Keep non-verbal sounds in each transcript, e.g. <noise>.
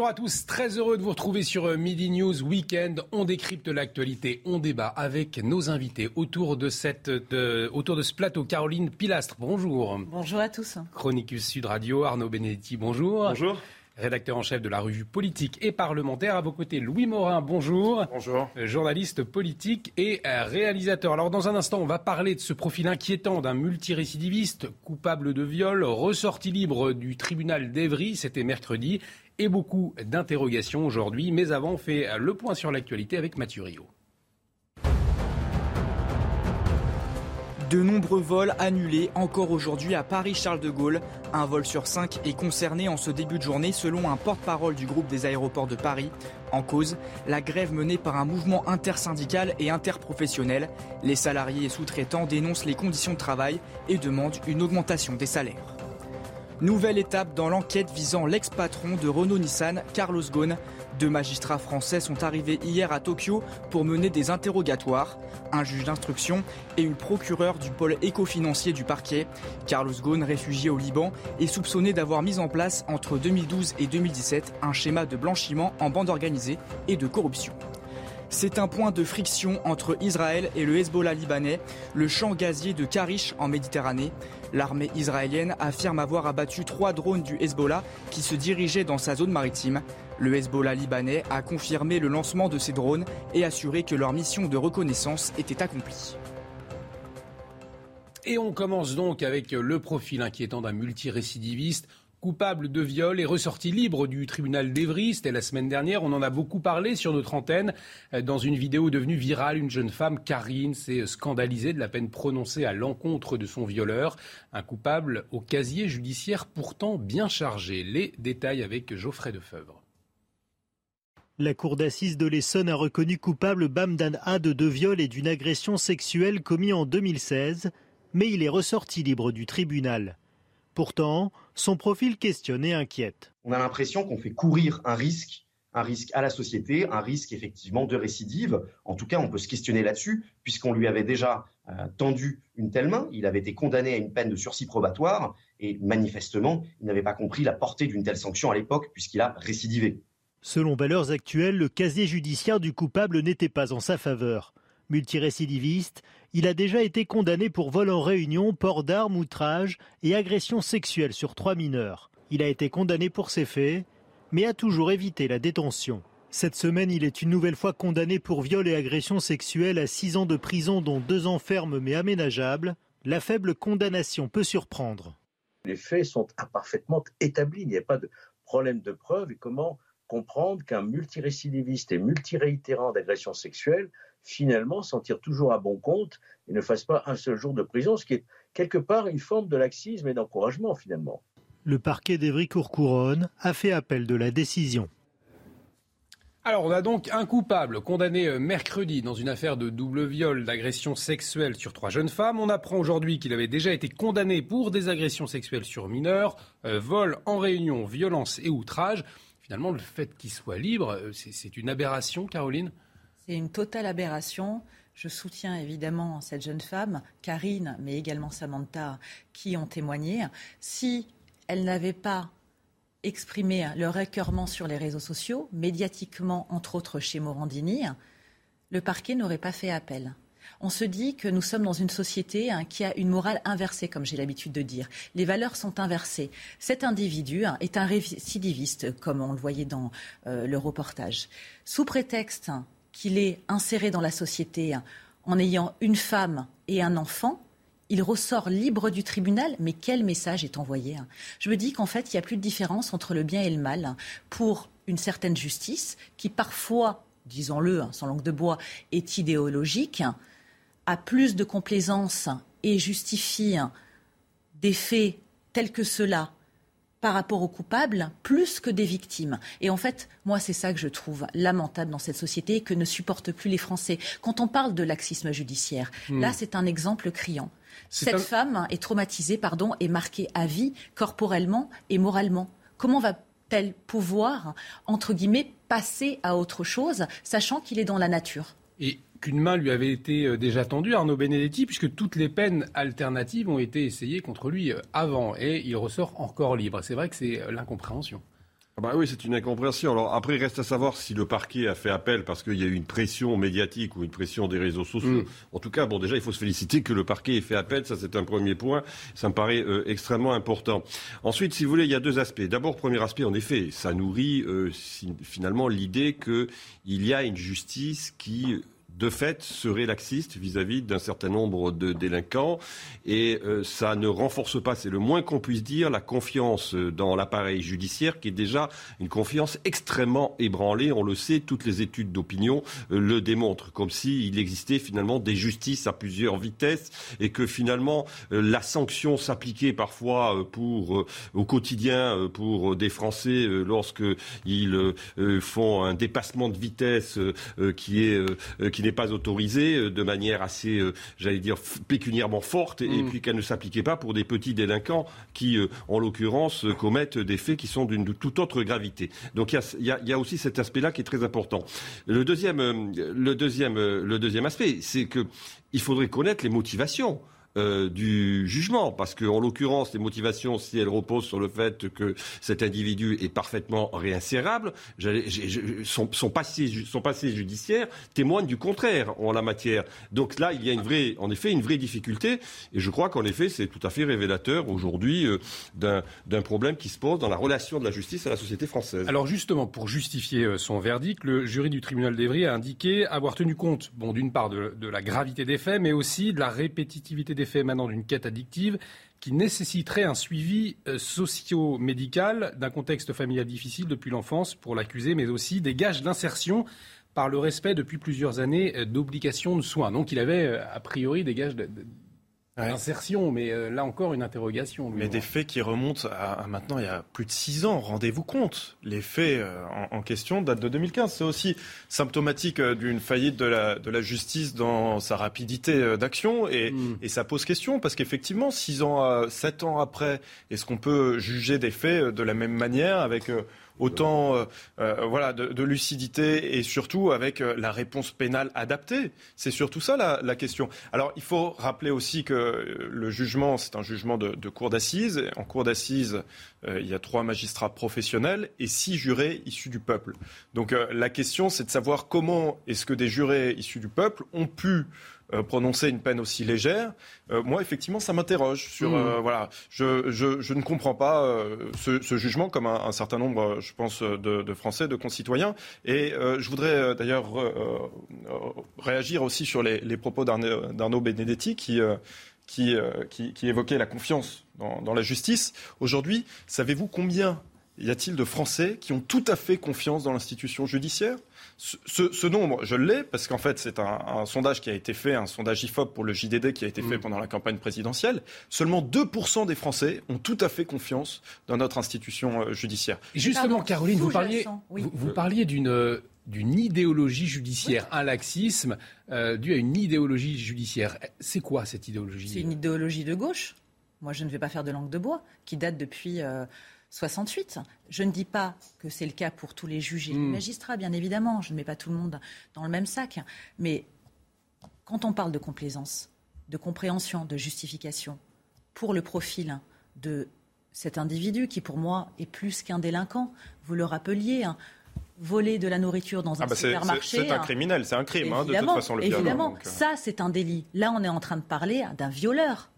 Bonjour à tous, très heureux de vous retrouver sur euh, Midi News Weekend. On décrypte l'actualité, on débat avec nos invités autour de, cette, de, autour de ce plateau. Caroline Pilastre, bonjour. Bonjour à tous. Chronicus Sud Radio, Arnaud Benedetti, bonjour. Bonjour rédacteur en chef de la revue politique et parlementaire. À vos côtés, Louis Morin, bonjour. Bonjour. Euh, journaliste politique et euh, réalisateur. Alors, dans un instant, on va parler de ce profil inquiétant d'un multirécidiviste coupable de viol, ressorti libre du tribunal d'Evry, c'était mercredi, et beaucoup d'interrogations aujourd'hui. Mais avant, on fait le point sur l'actualité avec Mathieu Rio. De nombreux vols annulés encore aujourd'hui à Paris-Charles de Gaulle. Un vol sur cinq est concerné en ce début de journée selon un porte-parole du groupe des aéroports de Paris. En cause, la grève menée par un mouvement intersyndical et interprofessionnel. Les salariés et sous-traitants dénoncent les conditions de travail et demandent une augmentation des salaires. Nouvelle étape dans l'enquête visant l'ex-patron de Renault-Nissan, Carlos Ghosn. Deux magistrats français sont arrivés hier à Tokyo pour mener des interrogatoires. Un juge d'instruction et une procureure du pôle éco-financier du parquet. Carlos Ghosn, réfugié au Liban, est soupçonné d'avoir mis en place entre 2012 et 2017 un schéma de blanchiment en bande organisée et de corruption. C'est un point de friction entre Israël et le Hezbollah libanais, le champ gazier de Karish en Méditerranée. L'armée israélienne affirme avoir abattu trois drones du Hezbollah qui se dirigeaient dans sa zone maritime. Le Hezbollah libanais a confirmé le lancement de ces drones et assuré que leur mission de reconnaissance était accomplie. Et on commence donc avec le profil inquiétant d'un multirécidiviste coupable de viol et ressorti libre du tribunal d'Evry. C'était la semaine dernière. On en a beaucoup parlé sur notre antenne. Euh, dans une vidéo devenue virale, une jeune femme, Karine, s'est scandalisée de la peine prononcée à l'encontre de son violeur. Un coupable au casier judiciaire pourtant bien chargé. Les détails avec Geoffrey Defeuvre. La cour d'assises de l'Essonne a reconnu coupable Bamdan Had de viol et d'une agression sexuelle commis en 2016, mais il est ressorti libre du tribunal. Pourtant, son profil questionne et inquiète. On a l'impression qu'on fait courir un risque, un risque à la société, un risque effectivement de récidive. En tout cas, on peut se questionner là-dessus, puisqu'on lui avait déjà euh, tendu une telle main. Il avait été condamné à une peine de sursis probatoire, et manifestement, il n'avait pas compris la portée d'une telle sanction à l'époque, puisqu'il a récidivé. Selon Valeurs Actuelles, le casier judiciaire du coupable n'était pas en sa faveur. Multirécidiviste, il a déjà été condamné pour vol en réunion, port d'armes, outrage et agression sexuelle sur trois mineurs. Il a été condamné pour ces faits, mais a toujours évité la détention. Cette semaine, il est une nouvelle fois condamné pour viol et agression sexuelle à six ans de prison, dont deux ans fermes mais aménageables. La faible condamnation peut surprendre. Les faits sont imparfaitement établis. Il n'y a pas de problème de preuve. Et comment comprendre qu'un multirécidiviste et multiréitérant d'agression sexuelle finalement s'en tire toujours à bon compte et ne fasse pas un seul jour de prison, ce qui est quelque part une forme de laxisme et d'encouragement finalement. Le parquet d'Evry-Courcouronne a fait appel de la décision. Alors, on a donc un coupable condamné euh, mercredi dans une affaire de double viol d'agression sexuelle sur trois jeunes femmes. On apprend aujourd'hui qu'il avait déjà été condamné pour des agressions sexuelles sur mineurs, euh, vol en réunion, violence et outrage. Finalement, le fait qu'il soit libre, euh, c'est une aberration, Caroline? C'est une totale aberration. Je soutiens évidemment cette jeune femme, Karine, mais également Samantha, qui ont témoigné. Si elle n'avait pas exprimé leur écœurement sur les réseaux sociaux, médiatiquement, entre autres chez Morandini, le parquet n'aurait pas fait appel. On se dit que nous sommes dans une société hein, qui a une morale inversée, comme j'ai l'habitude de dire. Les valeurs sont inversées. Cet individu hein, est un récidiviste, comme on le voyait dans euh, le reportage. Sous prétexte qu'il est inséré dans la société en ayant une femme et un enfant, il ressort libre du tribunal, mais quel message est envoyé Je me dis qu'en fait, il n'y a plus de différence entre le bien et le mal pour une certaine justice qui parfois, disons-le, sans langue de bois, est idéologique, a plus de complaisance et justifie des faits tels que ceux-là par rapport aux coupables plus que des victimes. Et en fait, moi, c'est ça que je trouve lamentable dans cette société que ne supportent plus les Français. Quand on parle de laxisme judiciaire, hmm. là, c'est un exemple criant. Cette femme est traumatisée, pardon, et marquée à vie, corporellement et moralement. Comment va-t-elle pouvoir, entre guillemets, passer à autre chose, sachant qu'il est dans la nature? Qu'une main lui avait été euh, déjà tendue, Arnaud Benedetti, puisque toutes les peines alternatives ont été essayées contre lui euh, avant, et il ressort encore libre. C'est vrai que c'est euh, l'incompréhension. Ah bah oui, c'est une incompréhension. Alors après, il reste à savoir si le parquet a fait appel parce qu'il y a eu une pression médiatique ou une pression des réseaux sociaux. Mm. En tout cas, bon, déjà, il faut se féliciter que le parquet ait fait appel. Ça, c'est un premier point. Ça me paraît extrêmement important. Ensuite, si vous voulez, il y a deux aspects. D'abord, premier aspect, en effet, ça nourrit finalement l'idée qu'il y a une justice qui de fait, serait laxiste vis-à-vis d'un certain nombre de délinquants. Et euh, ça ne renforce pas, c'est le moins qu'on puisse dire, la confiance dans l'appareil judiciaire, qui est déjà une confiance extrêmement ébranlée. On le sait, toutes les études d'opinion euh, le démontrent, comme s'il existait finalement des justices à plusieurs vitesses et que finalement euh, la sanction s'appliquait parfois pour au quotidien pour des Français lorsqu'ils font un dépassement de vitesse qui est qui n'est pas autorisée euh, de manière assez, euh, j'allais dire, pécuniairement forte, et, mm. puis qu'elle ne s'appliquait pas pour des petits délinquants qui, euh, en l'occurrence, commettent des faits qui sont d'une toute autre gravité. Donc il y a, y a, aussi cet aspect-là qui est très important. Le deuxième, le deuxième, le deuxième aspect, c'est qu'il faudrait connaître les motivations. Euh, du jugement, parce que en l'occurrence, les motivations, si elles reposent sur le fait que cet individu est parfaitement réinsérable, son, passé, son passé judiciaire témoigne du contraire en la matière. Donc là, il y a une vraie, en effet, une vraie difficulté, et je crois qu'en effet, c'est tout à fait révélateur aujourd'hui euh, d'un problème qui se pose dans la relation de la justice à la société française. Alors justement, pour justifier euh, son verdict, le jury du tribunal d'Evry a indiqué avoir tenu compte, bon, d'une part de, de la gravité des faits, mais aussi de la répétitivité des effets émanant d'une quête addictive qui nécessiterait un suivi euh, socio-médical d'un contexte familial difficile depuis l'enfance pour l'accusé, mais aussi des gages d'insertion par le respect depuis plusieurs années euh, d'obligations de soins. Donc il avait euh, a priori des gages Insertion, mais euh, là encore une interrogation. mais des faits qui remontent à, maintenant il y a plus de six ans. Rendez-vous compte, les faits euh, en, question datent de 2015. C'est aussi symptomatique euh, d'une faillite de la, de la, justice dans sa rapidité d'action et, hmm. et, ça pose question parce qu'effectivement, six ans, sept ans après, est-ce qu'on peut juger des faits de la même manière avec autant euh, euh, voilà, de, lucidité et surtout avec euh, la réponse pénale adaptée. C'est surtout ça la, question. Alors il faut rappeler aussi que le jugement, c'est un jugement de, de cour d'assises. En cour d'assises, il y a trois magistrats professionnels et six jurés issus du peuple. Donc la question, c'est de savoir comment est-ce que des jurés issus du peuple ont pu euh, prononcer une peine aussi légère, euh, moi, effectivement, ça m'interroge sur. Euh, mmh. voilà, je, je, je, ne comprends pas ce, ce, jugement comme un, un, certain nombre, je pense, de, de Français, de concitoyens. Et je voudrais d'ailleurs réagir aussi sur les, les propos d'Arnaud Benedetti qui. Qui, qui, qui, évoquait la confiance dans, dans la justice. Aujourd'hui, savez-vous combien y a-t-il de Français qui ont tout à fait confiance dans l'institution judiciaire? Ce, nombre, je l'ai, parce qu'en fait, c'est un, sondage qui a été fait, un sondage IFOP pour le JDD qui a été fait mm. pendant la campagne présidentielle. Seulement 2% des Français ont tout à fait confiance dans notre institution euh, judiciaire. justement, Caroline, vous parliez, vous, parliez d'une d'une idéologie judiciaire, un laxisme euh, dû à une idéologie judiciaire. C'est quoi cette idéologie? C'est une idéologie de gauche. Moi, je ne vais pas faire de langue de bois, qui date depuis euh, 68. Je ne dis pas que c'est le cas pour tous les juges et les hmm. magistrats, bien évidemment. Je ne mets pas tout le monde dans le même sac. Mais quand on parle de complaisance, de compréhension, de justification pour le profil de cet individu qui, pour moi, est plus qu'un délinquant, vous le rappeliez, hein, voler de la nourriture dans un ah bah supermarché. C'est un hein. criminel, c'est un crime, hein, de toute façon, le Évidemment, euh. ça, c'est un délit. Là, on est en train de parler d'un violeur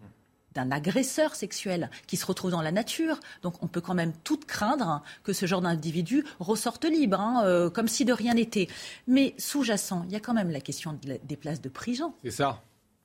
d'un agresseur sexuel qui se retrouve dans la nature. Donc on peut quand même tout craindre que ce genre d'individu ressorte libre, hein, euh, comme si de rien n'était. Mais sous-jacent, il y a quand même la question des places de prison. C'est ça.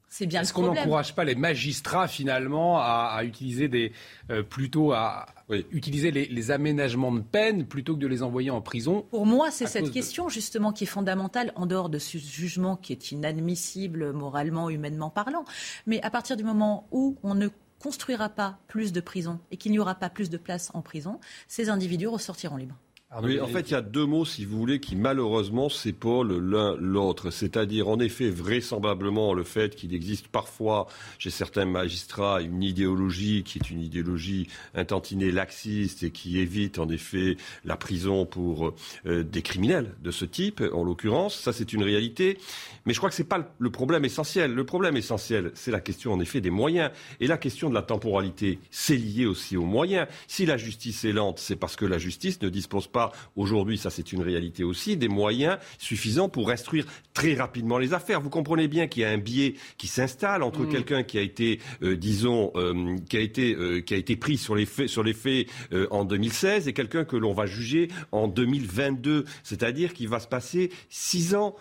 C'est bien Est-ce qu'on n'encourage pas les magistrats finalement à, utiliser des euh, plutôt à utiliser les, aménagements de peine plutôt que de les envoyer en prison Pour moi, c'est cette question justement qui est fondamentale en dehors de ce jugement qui est inadmissible moralement, humainement parlant. Mais à partir du moment où on ne construira pas plus de prisons et qu'il n'y aura pas plus de places en prison, ces individus ressortiront libres. Oui, en fait, il y a deux mots, si vous voulez, qui malheureusement s'épaulent l'un l'autre. C'est-à-dire, en effet, vraisemblablement, le fait qu'il existe parfois chez certains magistrats une idéologie qui est une idéologie intentinée laxiste et qui évite, en effet, la prison pour euh, des criminels de ce type, en l'occurrence. Ça, c'est une réalité. Mais je crois que ce n'est pas le problème essentiel. Le problème essentiel, c'est la question, en effet, des moyens. Et la question de la temporalité, c'est lié aussi aux moyens. Si la justice est lente, c'est parce que la justice ne dispose pas aujourd'hui, ça c'est une réalité aussi, des moyens suffisants pour instruire très rapidement les affaires. Vous comprenez bien qu'il y a un biais qui s'installe entre mm. quelqu'un qui a été, euh, disons, euh, qui a été euh, qui a été pris sur les faits, sur les faits en 2016 et quelqu'un que l'on va juger en 2022. C'est-à-dire qu'il va se passer six ans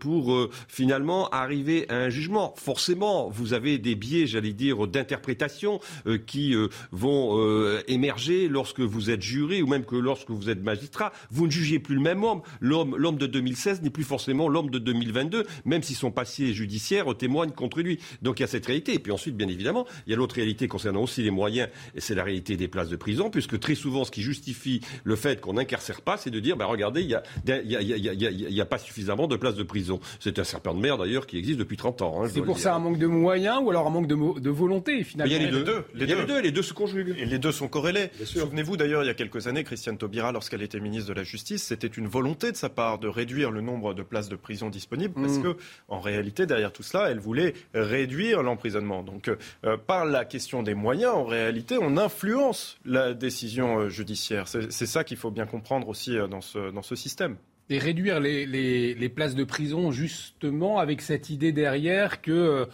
pour finalement arriver à un jugement. Forcément, vous avez des biais, j'allais dire, d'interprétation qui vont émerger lorsque vous êtes juré ou même que lorsque vous êtes magistrat. Vous ne jugez plus le même homme. L'homme, l'homme de 2016 n'est plus forcément l'homme de 2022, même si son passé judiciaire témoigne contre lui. Donc il y a cette réalité. Et puis ensuite, bien évidemment, il y a l'autre réalité concernant aussi les moyens, et c'est la réalité des places de prison, puisque très souvent, ce qui justifie le fait qu'on n'incarcère pas, c'est de dire, ben regardez, il n'y a, a, pas suffisamment de places de prison. C'est un serpent de mer, d'ailleurs, qui existe depuis 30 ans. Hein, c'est pour ça un manque de moyens ou alors un manque de, de volonté, finalement? Il y a les deux. Les, deux. Les deux se conjuguent. Et les deux sont corrélés. Souvenez-vous, d'ailleurs, il y a quelques années, Christiane Taubira, lorsqu'elle était ministre de la Justice, c'était une volonté de sa part de réduire le nombre de places de prison disponibles parce mm. que, en réalité, derrière tout cela, elle voulait réduire l'emprisonnement. Donc, euh, par la question des moyens, en réalité, on influence la décision euh, judiciaire. C'est ça qu'il faut bien comprendre aussi euh, dans ce, dans ce système. Et réduire les, les, places de prison, justement, avec cette idée derrière que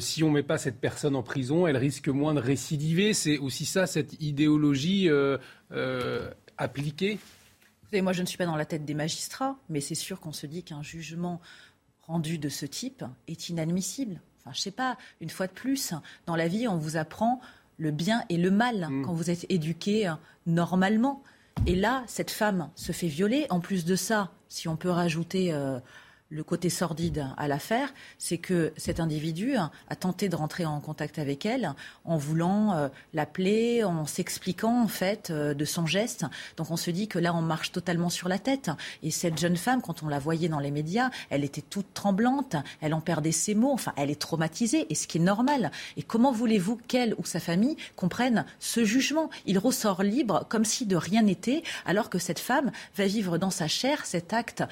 si on ne met pas cette personne en prison, elle risque moins de récidiver. C'est aussi ça, cette idéologie appliquée moi, je ne suis pas dans la tête des magistrats, mais c'est sûr qu'on se dit qu'un jugement rendu de ce type est inadmissible. Enfin, je sais pas, une fois de plus, dans la vie, on vous apprend le bien et le mal mm. quand vous êtes éduqué normalement. Et là, cette femme se fait violer. En plus de ça, si on peut rajouter euh, le côté sordide à l'affaire, c'est que cet individu a tenté de rentrer en contact avec elle en voulant euh, l'appeler, en s'expliquant en fait euh, de son geste. Donc on se dit que là on marche totalement sur la tête. Et cette jeune femme, quand on la voyait dans les médias, elle était toute tremblante, elle en perdait ses mots, enfin elle est traumatisée, et ce qui est normal. Et comment voulez-vous qu'elle ou sa famille comprennent ce jugement? Il ressort libre comme si de rien n'était, alors que cette femme va vivre dans sa chair cet acte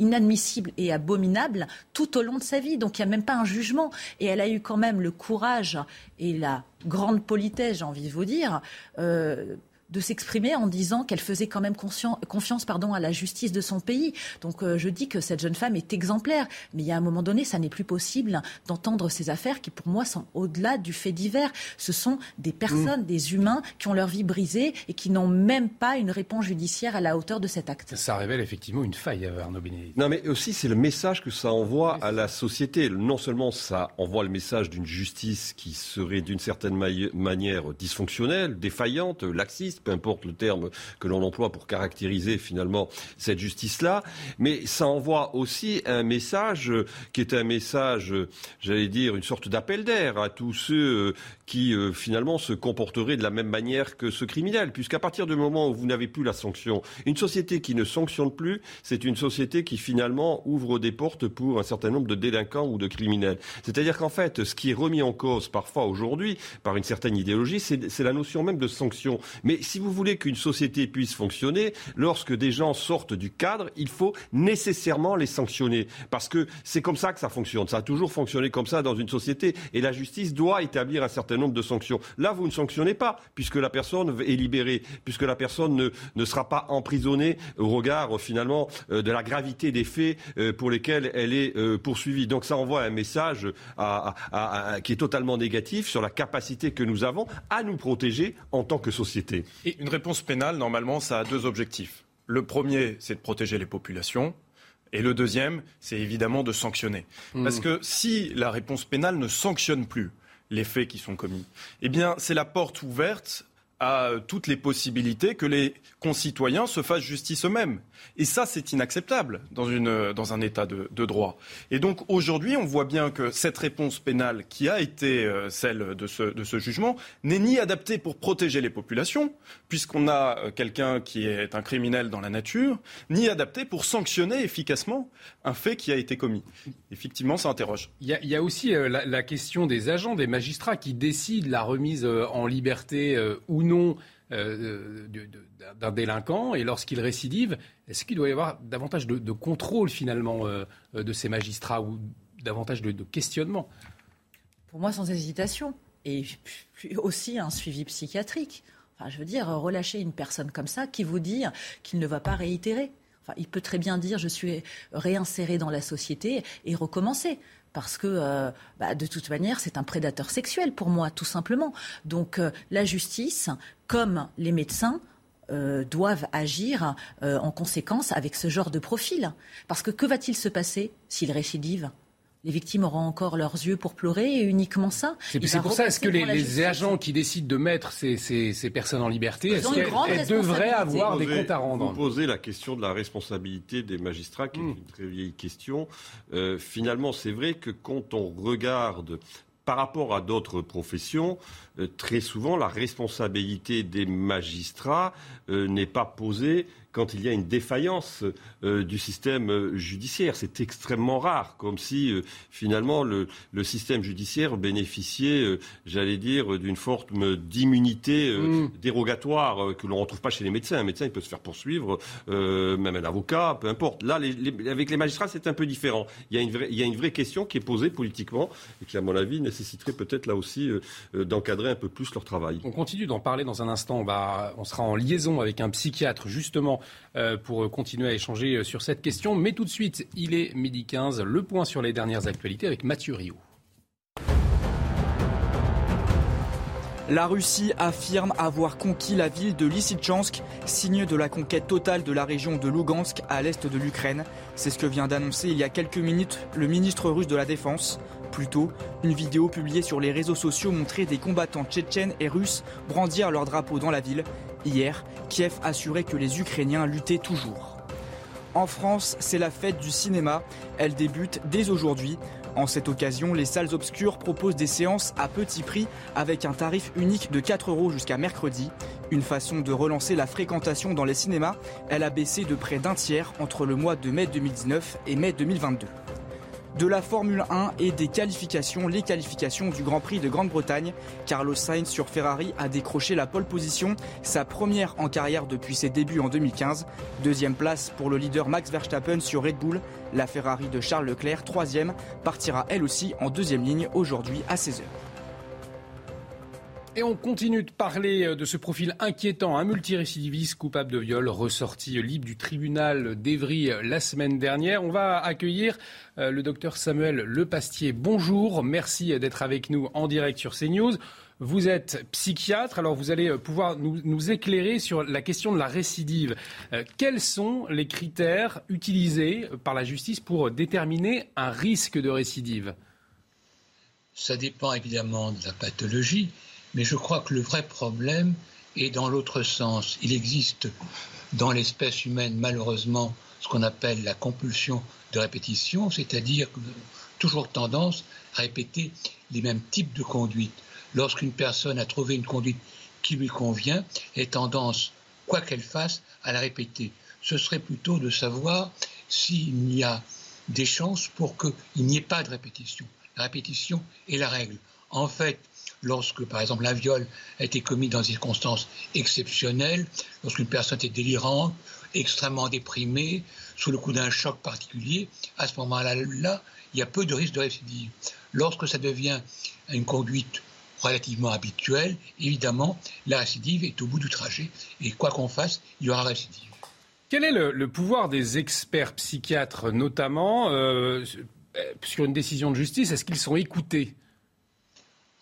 inadmissible et abominable tout au long de sa vie. Donc il n'y a même pas un jugement. Et elle a eu quand même le courage et la grande politesse, j'ai envie de vous dire, euh, de s'exprimer en disant qu'elle faisait quand même confiance pardon, à la justice de son pays. Donc euh, je dis que cette jeune femme est exemplaire. Mais il y a un moment donné, ça n'est plus possible d'entendre ces affaires qui, pour moi, sont au-delà du fait divers. Ce sont des personnes, mm. des humains qui ont leur vie brisée et qui n'ont même pas une réponse judiciaire à la hauteur de cet acte. Ça révèle effectivement une faille, euh, Arnaud Bénédicte. Non, mais aussi, c'est le message que ça envoie à la société. Non seulement ça envoie le message d'une justice qui serait d'une certaine manière dysfonctionnelle, défaillante, laxiste, peu importe le terme que l'on emploie pour caractériser finalement cette justice-là, mais ça envoie aussi un message qui est un message, j'allais dire, une sorte d'appel d'air à tous ceux qui euh, finalement se comporteraient de la même manière que ce criminel, puisqu'à partir du moment où vous n'avez plus la sanction, une société qui ne sanctionne plus, c'est une société qui finalement ouvre des portes pour un certain nombre de délinquants ou de criminels. C'est-à-dire qu'en fait, ce qui est remis en cause parfois aujourd'hui par une certaine idéologie, c'est la notion même de sanction. Mais si vous voulez qu'une société puisse fonctionner, lorsque des gens sortent du cadre, il faut nécessairement les sanctionner. Parce que c'est comme ça que ça fonctionne. Ça a toujours fonctionné comme ça dans une société. Et la justice doit établir un certain nombre de sanctions. Là, vous ne sanctionnez pas, puisque la personne est libérée, puisque la personne ne, ne sera pas emprisonnée au regard, finalement, euh, de la gravité des faits euh, pour lesquels elle est euh, poursuivie. Donc ça envoie un message qui est totalement négatif sur la capacité que nous avons à nous protéger en tant que société. Et une réponse pénale, normalement, ça a deux objectifs. Le premier, c'est de protéger les populations. Et le deuxième, c'est évidemment de sanctionner. Mmh. Parce que si la réponse pénale ne sanctionne plus les faits qui sont commis, eh bien, c'est la porte ouverte à toutes les possibilités que les concitoyens se fassent justice eux-mêmes. Et ça, c'est inacceptable dans, un État de, droit. Et donc aujourd'hui, on voit bien que cette réponse pénale qui a été euh, celle de ce, jugement n'est ni adaptée pour protéger les populations, puisqu'on a euh, quelqu'un qui est un criminel dans la nature, ni adaptée pour sanctionner efficacement un fait qui a été commis. Effectivement, ça interroge. Il y a, aussi euh, la, question des agents, des magistrats qui décident la remise en liberté ou euh, d'un délinquant et lorsqu'il récidive, est-ce qu'il doit y avoir davantage de, contrôle finalement euh, de ces magistrats ou davantage de, questionnement? Pour moi, sans hésitation. Et aussi un suivi psychiatrique. Enfin, je veux dire, relâcher une personne comme ça qui vous dit qu'il ne va pas réitérer. Enfin, il peut très bien dire je suis réinséré dans la société et recommencer parce que euh, bah, de toute manière, c'est un prédateur sexuel pour moi, tout simplement. Donc euh, la justice, comme les médecins, euh, doivent agir en conséquence avec ce genre de profil. Parce que que va-t-il se passer s'il récidive les victimes auront encore leurs yeux pour pleurer et uniquement ça. C'est pour ça, est-ce que les, agents qui décident de mettre ces, personnes en liberté, est-ce qu'elles devraient avoir des comptes à rendre Vous posez la question de la responsabilité des magistrats, qui est hmm. une très vieille question. Euh, finalement, c'est vrai que quand on regarde par rapport à d'autres professions, euh, très souvent, la responsabilité des magistrats euh, n'est pas posée quand il y a une défaillance euh, du système euh, judiciaire. C'est extrêmement rare, comme si euh, finalement le, système judiciaire bénéficiait, j'allais dire, d'une forme d'immunité mm. dérogatoire que l'on ne retrouve pas chez les médecins. Un médecin, il peut se faire poursuivre, même un avocat, peu importe. Là, avec les magistrats, c'est un peu différent. Il y, a une vraie, il y a une vraie question qui est posée politiquement et qui, à mon avis, nécessiterait peut-être là aussi d'encadrer un peu plus leur travail. On continue d'en parler dans un instant. On, on sera en liaison avec un psychiatre, justement, euh, pour continuer à échanger euh, sur cette question. Mais tout de suite, il est midi 15, le point sur les dernières actualités avec Mathieu Rio. La Russie affirme avoir conquis la ville de Lysychansk, signe de la conquête totale de la région de Lugansk à l'est de l'Ukraine. C'est ce que vient d'annoncer il y a quelques minutes le ministre russe de la Défense. Plus tôt, une vidéo publiée sur les réseaux sociaux montrait des combattants tchétchènes et russes brandir leur drapeau dans la ville. Hier, Kiev assurait que les Ukrainiens luttaient toujours. En France, c'est la fête du cinéma. Elle débute dès aujourd'hui. En cette occasion, les salles obscures proposent des séances à petit prix avec un tarif unique de 4 euros jusqu'à mercredi. Une façon de relancer la fréquentation dans les cinémas. Elle a baissé de près d'un tiers entre le mois de mai 2019 et mai 2022 de la Formule 1 et des qualifications, les qualifications du Grand Prix de Grande-Bretagne. Carlos Sainz sur Ferrari a décroché la pole position, sa première en carrière depuis ses débuts en 2015. Deuxième place pour le leader Max Verstappen sur Red Bull. La Ferrari de Charles Leclerc, troisième, partira elle aussi en deuxième ligne aujourd'hui à 16h. Et on continue de parler euh, de ce profil inquiétant, un multirécidiviste coupable de viol ressorti libre du tribunal d'Evry euh, la semaine dernière. On va accueillir euh, le docteur Samuel Lepastier. Bonjour, merci d'être avec nous en direct sur CNews. Vous êtes psychiatre, alors vous allez pouvoir nous, éclairer sur la question de la récidive. quels sont les critères utilisés par la justice pour déterminer un risque de récidive? Ça dépend évidemment de la pathologie. Mais je crois que le vrai problème est dans l'autre sens. Il existe dans l'espèce humaine, malheureusement, ce qu'on appelle la compulsion de répétition, c'est-à-dire toujours tendance à répéter les mêmes types de conduites. Lorsqu'une personne a trouvé une conduite qui lui convient, elle a tendance, quoi qu'elle fasse, à la répéter. Ce serait plutôt de savoir s'il y a des chances pour qu'il n'y ait pas de répétition. La répétition est la règle. En fait, lorsque, par exemple, un viol a été commis dans des circonstances exceptionnelles, lorsqu'une personne est délirante, extrêmement déprimée, sous le coup d'un choc particulier, à ce moment-là, là, il y a peu de risque de récidive. Lorsque ça devient une conduite relativement habituelle, évidemment, la récidive est au bout du trajet, et quoi qu'on fasse, il y aura récidive. Quel est le, pouvoir des experts psychiatres, notamment euh, sur une décision de justice? Est-ce qu'ils sont écoutés?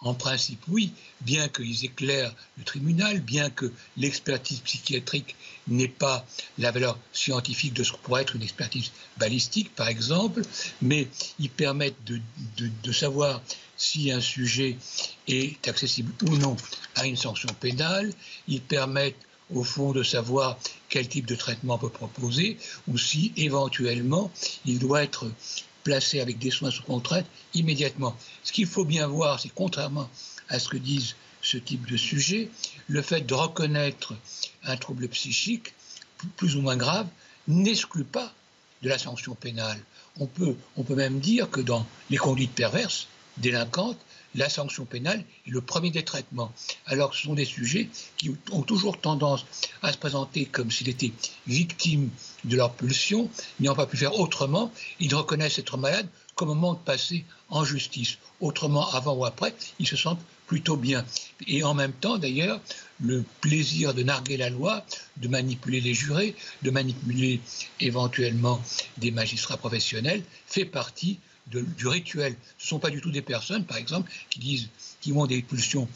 En principe, oui, bien qu'ils éclairent le tribunal, bien que l'expertise psychiatrique n'ait pas la valeur scientifique de ce que pourrait être une expertise balistique, par exemple, mais ils permettent de, savoir si un sujet est accessible ou non à une sanction pénale, ils permettent au fond de savoir quel type de traitement peut proposer, ou si éventuellement il doit être placé avec des soins sous contrainte immédiatement. Ce qu'il faut bien voir, c'est contrairement à ce que disent ce type de sujet, le fait de reconnaître un trouble psychique plus ou moins grave n'exclut pas de la sanction pénale. On peut même dire que dans les conduites perverses, délinquantes, la sanction pénale est le premier des traitements. Alors ce sont des sujets qui ont toujours tendance à se présenter comme s'ils étaient victimes de leur pulsion, n'ayant pas pu faire autrement, ils reconnaissent être malades comme un moment de passer en justice. Autrement, avant ou après, ils se sentent plutôt bien. Et en même temps, d'ailleurs, le plaisir de narguer la loi, de manipuler les jurés, de manipuler éventuellement des magistrats professionnels, fait partie du rituel. Ce ne sont pas du tout des personnes, par exemple, qui disent, qui ont des pulsions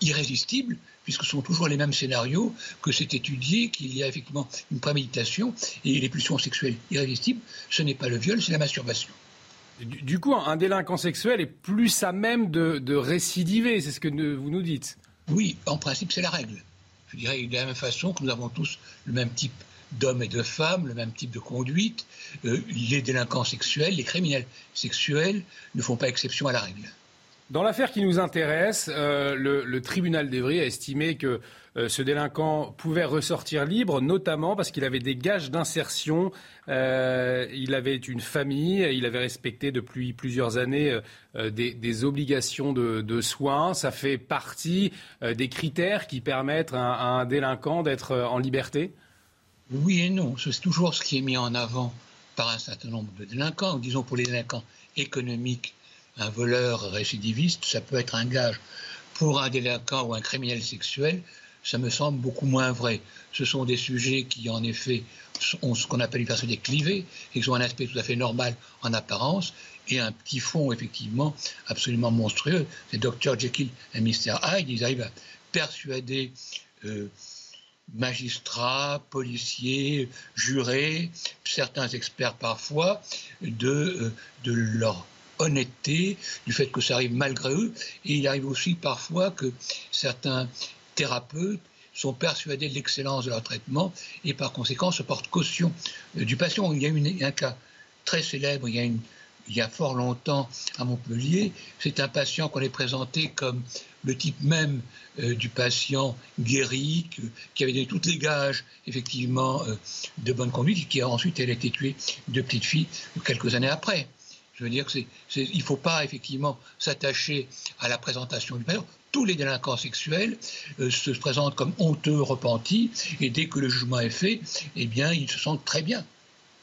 irrésistibles, puisque ce sont toujours les mêmes scénarios, que c'est étudié, qu'il y a effectivement une préméditation, et les pulsions sexuelles irrésistibles, ce n'est pas le viol, c'est la masturbation. Du, coup, un délinquant sexuel est plus à même de, de récidiver, c'est ce que vous nous dites. Oui, en principe, c'est la règle. Je dirais de la même façon que nous avons tous le même type d'hommes et de femmes, le même type de conduite. Euh, les délinquants sexuels, les criminels sexuels ne font pas exception à la règle. Dans l'affaire qui nous intéresse, euh, le, tribunal d'Evry a estimé que euh, ce délinquant pouvait ressortir libre, notamment parce qu'il avait des gages d'insertion, il avait une famille, il avait respecté depuis plusieurs années des, obligations de, soins. Ça fait partie des critères qui permettent à un délinquant d'être en liberté oui et non. C'est toujours ce qui est mis en avant par un certain nombre de délinquants. Disons pour les délinquants économiques, un voleur récidiviste, ça peut être un gage. Pour un délinquant ou un criminel sexuel, ça me semble beaucoup moins vrai. Ce sont des sujets qui, en effet, ont ce qu'on appelle une personnalité clivée et qui ont un aspect tout à fait normal en apparence et un petit fond, effectivement, absolument monstrueux. C'est Dr. Jekyll et Mr. Hyde. Ils arrivent à persuader. Euh, magistrats, policiers, jurés, certains experts parfois, de, euh, de leur honnêteté, du fait que ça arrive malgré eux. Et il arrive aussi parfois que certains thérapeutes sont persuadés de l'excellence de leur traitement et par conséquent se portent caution euh, du patient. Il y a eu un cas très célèbre, il y a une il y a fort longtemps à Montpellier. C'est un patient qu'on est présenté comme le type même euh, du patient guéri, qui avait donné toutes les gages, effectivement, euh, de bonne conduite, et qui a ensuite a été tuée de petite fille quelques années après. Je veux dire qu'il ne faut pas effectivement s'attacher à la présentation du patient. Tous les délinquants sexuels euh, se présentent comme honteux, repentis, et dès que le jugement est fait, eh bien, ils se sentent très bien.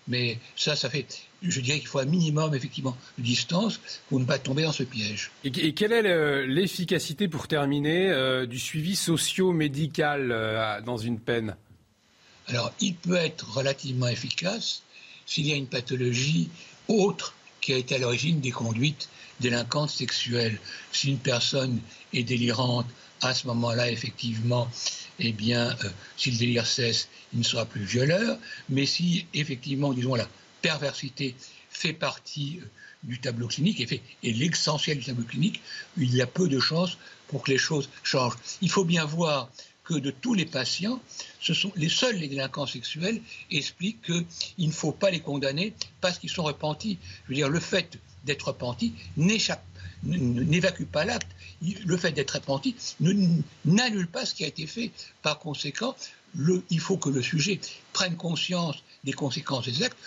Mais ça, ça fait, je dirais qu'il faut un minimum, effectivement, de distance pour ne pas tomber dans ce piège. Et, quelle est l'efficacité, pour terminer, euh, du suivi socio-médical euh, dans une peine? Alors, il peut être relativement efficace s'il y a une pathologie autre qui a été à l'origine des conduites délinquantes sexuelles. Si une personne est délirante, à ce moment-là, effectivement, eh bien, euh, si le délire cesse, il ne sera plus violeur. Mais si, effectivement, disons, la perversité fait partie euh, du tableau clinique et, l'essentiel du tableau clinique, il y a peu de chances pour que les choses changent. Il faut bien voir que de tous les patients, ce sont les seuls les délinquants sexuels expliquent qu'il ne faut pas les condamner parce qu'ils sont repentis. Je veux dire, le fait d'être repenti n'évacue pas l'acte. Le fait d'être repenti n'annule pas ce qui a été fait. Par conséquent, il faut que le sujet prenne conscience des conséquences des actes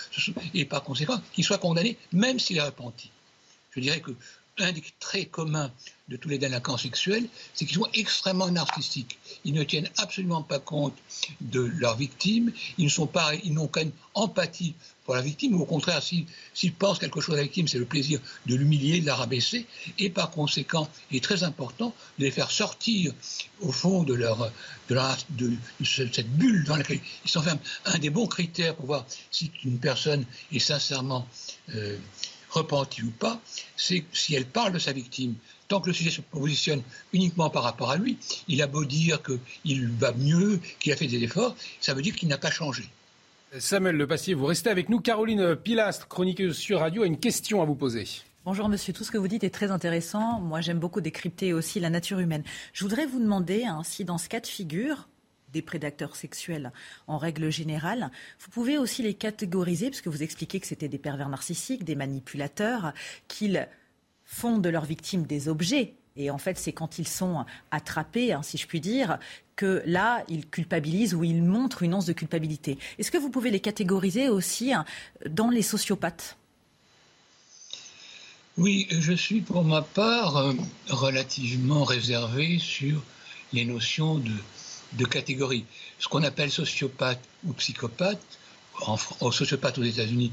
et par conséquent qu'il soit condamné même s'il est repenti. Je dirais que un des traits communs de tous les délinquants sexuels, c'est qu'ils sont extrêmement narcissiques. Ils ne tiennent absolument pas compte de leurs victimes, ils n'ont aucune empathie pour la victime, ou au contraire, s'ils pensent quelque chose à la victime, c'est le plaisir de l'humilier, de la rabaisser, et par conséquent, il est très important de les faire sortir au fond de, leur, de, cette bulle dans laquelle ils s'enferment. Un des bons critères pour voir si une personne est sincèrement euh, repentie ou pas, c'est si elle parle de sa victime. tant que le sujet se positionne uniquement par rapport à lui, il a beau dire qu'il va mieux, qu'il a fait des efforts, ça veut dire qu'il n'a pas changé. Samuel Le Passier, vous restez avec nous. Caroline Pilastre, chroniqueuse sur radio, a une question à vous poser. Bonjour monsieur, tout ce que vous dites est très intéressant. Moi j'aime beaucoup décrypter aussi la nature humaine. Je voudrais vous demander hein, si dans ce cas de figure, des prédateurs sexuels en règle générale. Vous pouvez aussi les catégoriser, puisque vous expliquez que c'était des pervers narcissiques, des manipulateurs, qu'ils font de leurs victimes des objets. Et en fait, c'est quand ils sont attrapés, hein, si je puis dire, que là, ils culpabilisent ou ils montrent une once de culpabilité. Est-ce que vous pouvez les catégoriser aussi hein, dans les sociopathes? Oui, je suis pour ma part euh, relativement réservé sur les notions de de catégories. Ce qu'on appelle sociopathe ou psychopathe, en, sociopathe aux États-Unis,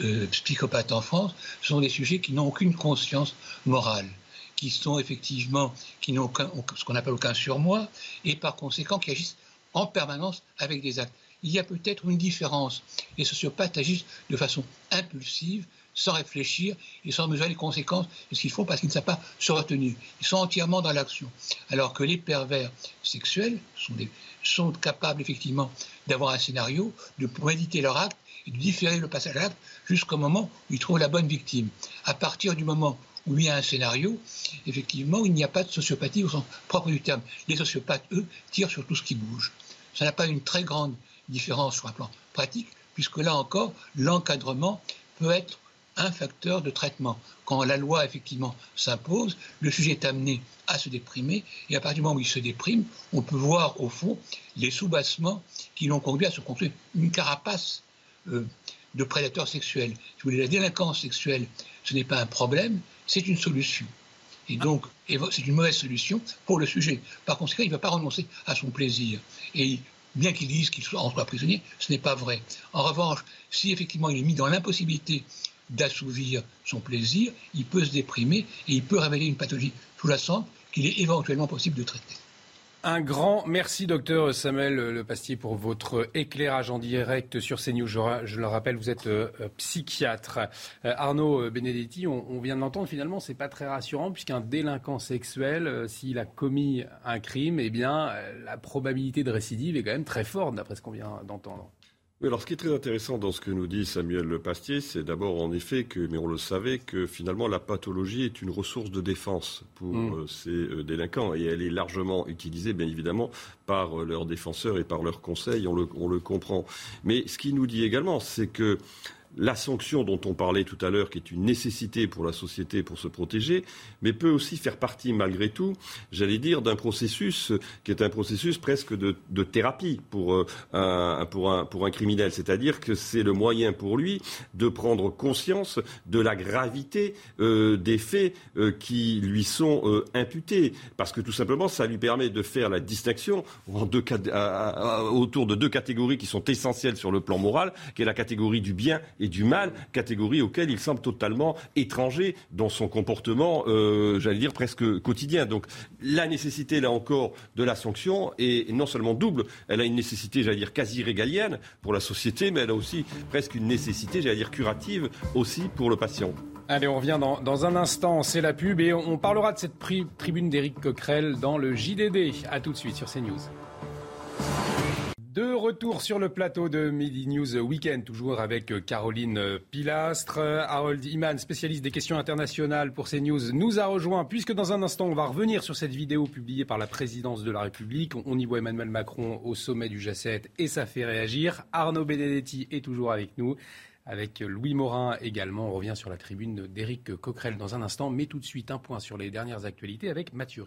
euh, psychopathe en France, sont des sujets qui n'ont aucune conscience morale, qui sont effectivement, qui n'ont ce qu'on appelle aucun surmoi, et par conséquent qui agissent en permanence avec des actes. Il y a peut-être une différence. Les sociopathes agissent de façon impulsive, sans réfléchir et sans mesurer les conséquences de ce qu'ils font parce qu'ils ne savent pas se retenir. Ils sont entièrement dans l'action. Alors que les pervers sexuels sont, capables effectivement d'avoir un scénario, de méditer leur acte et de différer le passage à l'acte jusqu'au moment où ils trouvent la bonne victime. À partir du moment où il y a un scénario, effectivement, il n'y a pas de sociopathie au sens propre du terme. Les sociopathes, eux, tirent sur tout ce qui bouge. Ça n'a pas une très grande différence sur un plan pratique, puisque là encore, l'encadrement peut être un facteur de traitement. Quand la loi, effectivement, s'impose, le sujet est amené à se déprimer, et à partir du moment où il se déprime, on peut voir, au fond, les soubassements qui l'ont conduit à se construire une carapace euh, de prédateurs sexuels. Si vous voulez, la délinquance sexuelle, ce n'est pas un problème, c'est une solution. Et donc, c'est une mauvaise solution pour le sujet. Par conséquent, il ne va pas renoncer à son plaisir. Et bien qu'il dise qu'il en soit prisonnier, ce n'est pas vrai. En revanche, si effectivement il est mis dans l'impossibilité d'assouvir son plaisir, il peut se déprimer et il peut révéler une pathologie sous-jacente qu'il est éventuellement possible de traiter. Un grand merci, docteur Samuel Le Pastier, pour votre éclairage en direct sur CNews. Je, je le rappelle, vous êtes euh, psychiatre. Euh, Arnaud Benedetti, on, vient de l'entendre, finalement, c'est pas très rassurant, puisqu'un délinquant sexuel, euh, s'il a commis un crime, eh bien, la probabilité de récidive est quand même très forte, d'après ce qu'on vient d'entendre alors ce qui est très intéressant dans ce que nous dit Samuel Le Pastier, c'est d'abord en effet que, mais on le savait, que finalement la pathologie est une ressource de défense pour mm. euh, ces euh, délinquants et elle est largement utilisée, bien évidemment, par euh, leurs défenseurs et par leurs conseils, on le, on le comprend. Mais ce qu'il nous dit également, c'est que la sanction dont on parlait tout à l'heure, qui est une nécessité pour la société pour se protéger, mais peut aussi faire partie, malgré tout, j'allais dire, d'un processus qui est un processus presque de, thérapie pour, euh, un, pour, un, pour un criminel. C'est-à-dire que c'est le moyen pour lui de prendre conscience de la gravité euh, des faits euh, qui lui sont imputés. Parce que tout simplement, ça lui permet de faire la distinction autour de deux catégories qui sont essentielles sur le plan moral, qui est la catégorie du bien et du mal, catégorie auquel il semble totalement étranger dans son comportement, euh, j'allais dire presque quotidien. Donc la nécessité, là encore, de la sanction est non seulement double, elle a une nécessité, j'allais dire, quasi régalienne pour la société, mais elle a aussi presque une nécessité, j'allais dire, curative aussi pour le patient. Allez, on revient dans, dans un instant, c'est la pub et on, parlera de cette tribune d'Éric Coquerel dans le JDD. A tout de suite sur CNews. De retour sur le plateau de Midi News Weekend, toujours avec euh, Caroline euh, Pilastre. Harold Iman, spécialiste des questions internationales pour CNews, nous a rejoint, puisque dans un instant, on va revenir sur cette vidéo publiée par la présidence de la République. On y voit Emmanuel Macron au sommet du G7 et ça fait réagir. Arnaud Benedetti est toujours avec nous. Avec Louis Morin également, on revient sur la tribune d'Éric Coquerel dans un instant, mais tout de suite un point sur les dernières actualités avec Mathieu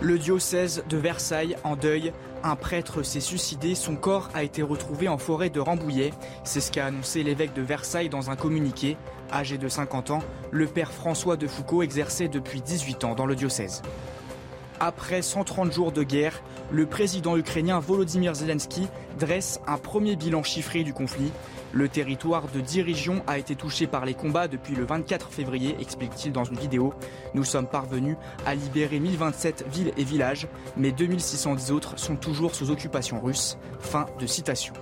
Le diocèse de Versailles en deuil. Un prêtre s'est suicidé, son corps a été retrouvé en forêt de Rambouillet. C'est ce qu'a annoncé l'évêque de Versailles dans un communiqué. Âgé de 50 ans, le père François de Foucault exerçait depuis 18 ans dans le diocèse. Après 130 jours de guerre, le président ukrainien Volodymyr Zelensky dresse un premier bilan chiffré du conflit. Le territoire de 10 régions a été touché par les combats depuis le 24 février, explique-t-il dans une vidéo. Nous sommes parvenus à libérer 1027 villes et villages, mais 2610 autres sont toujours sous occupation russe. Fin de citation.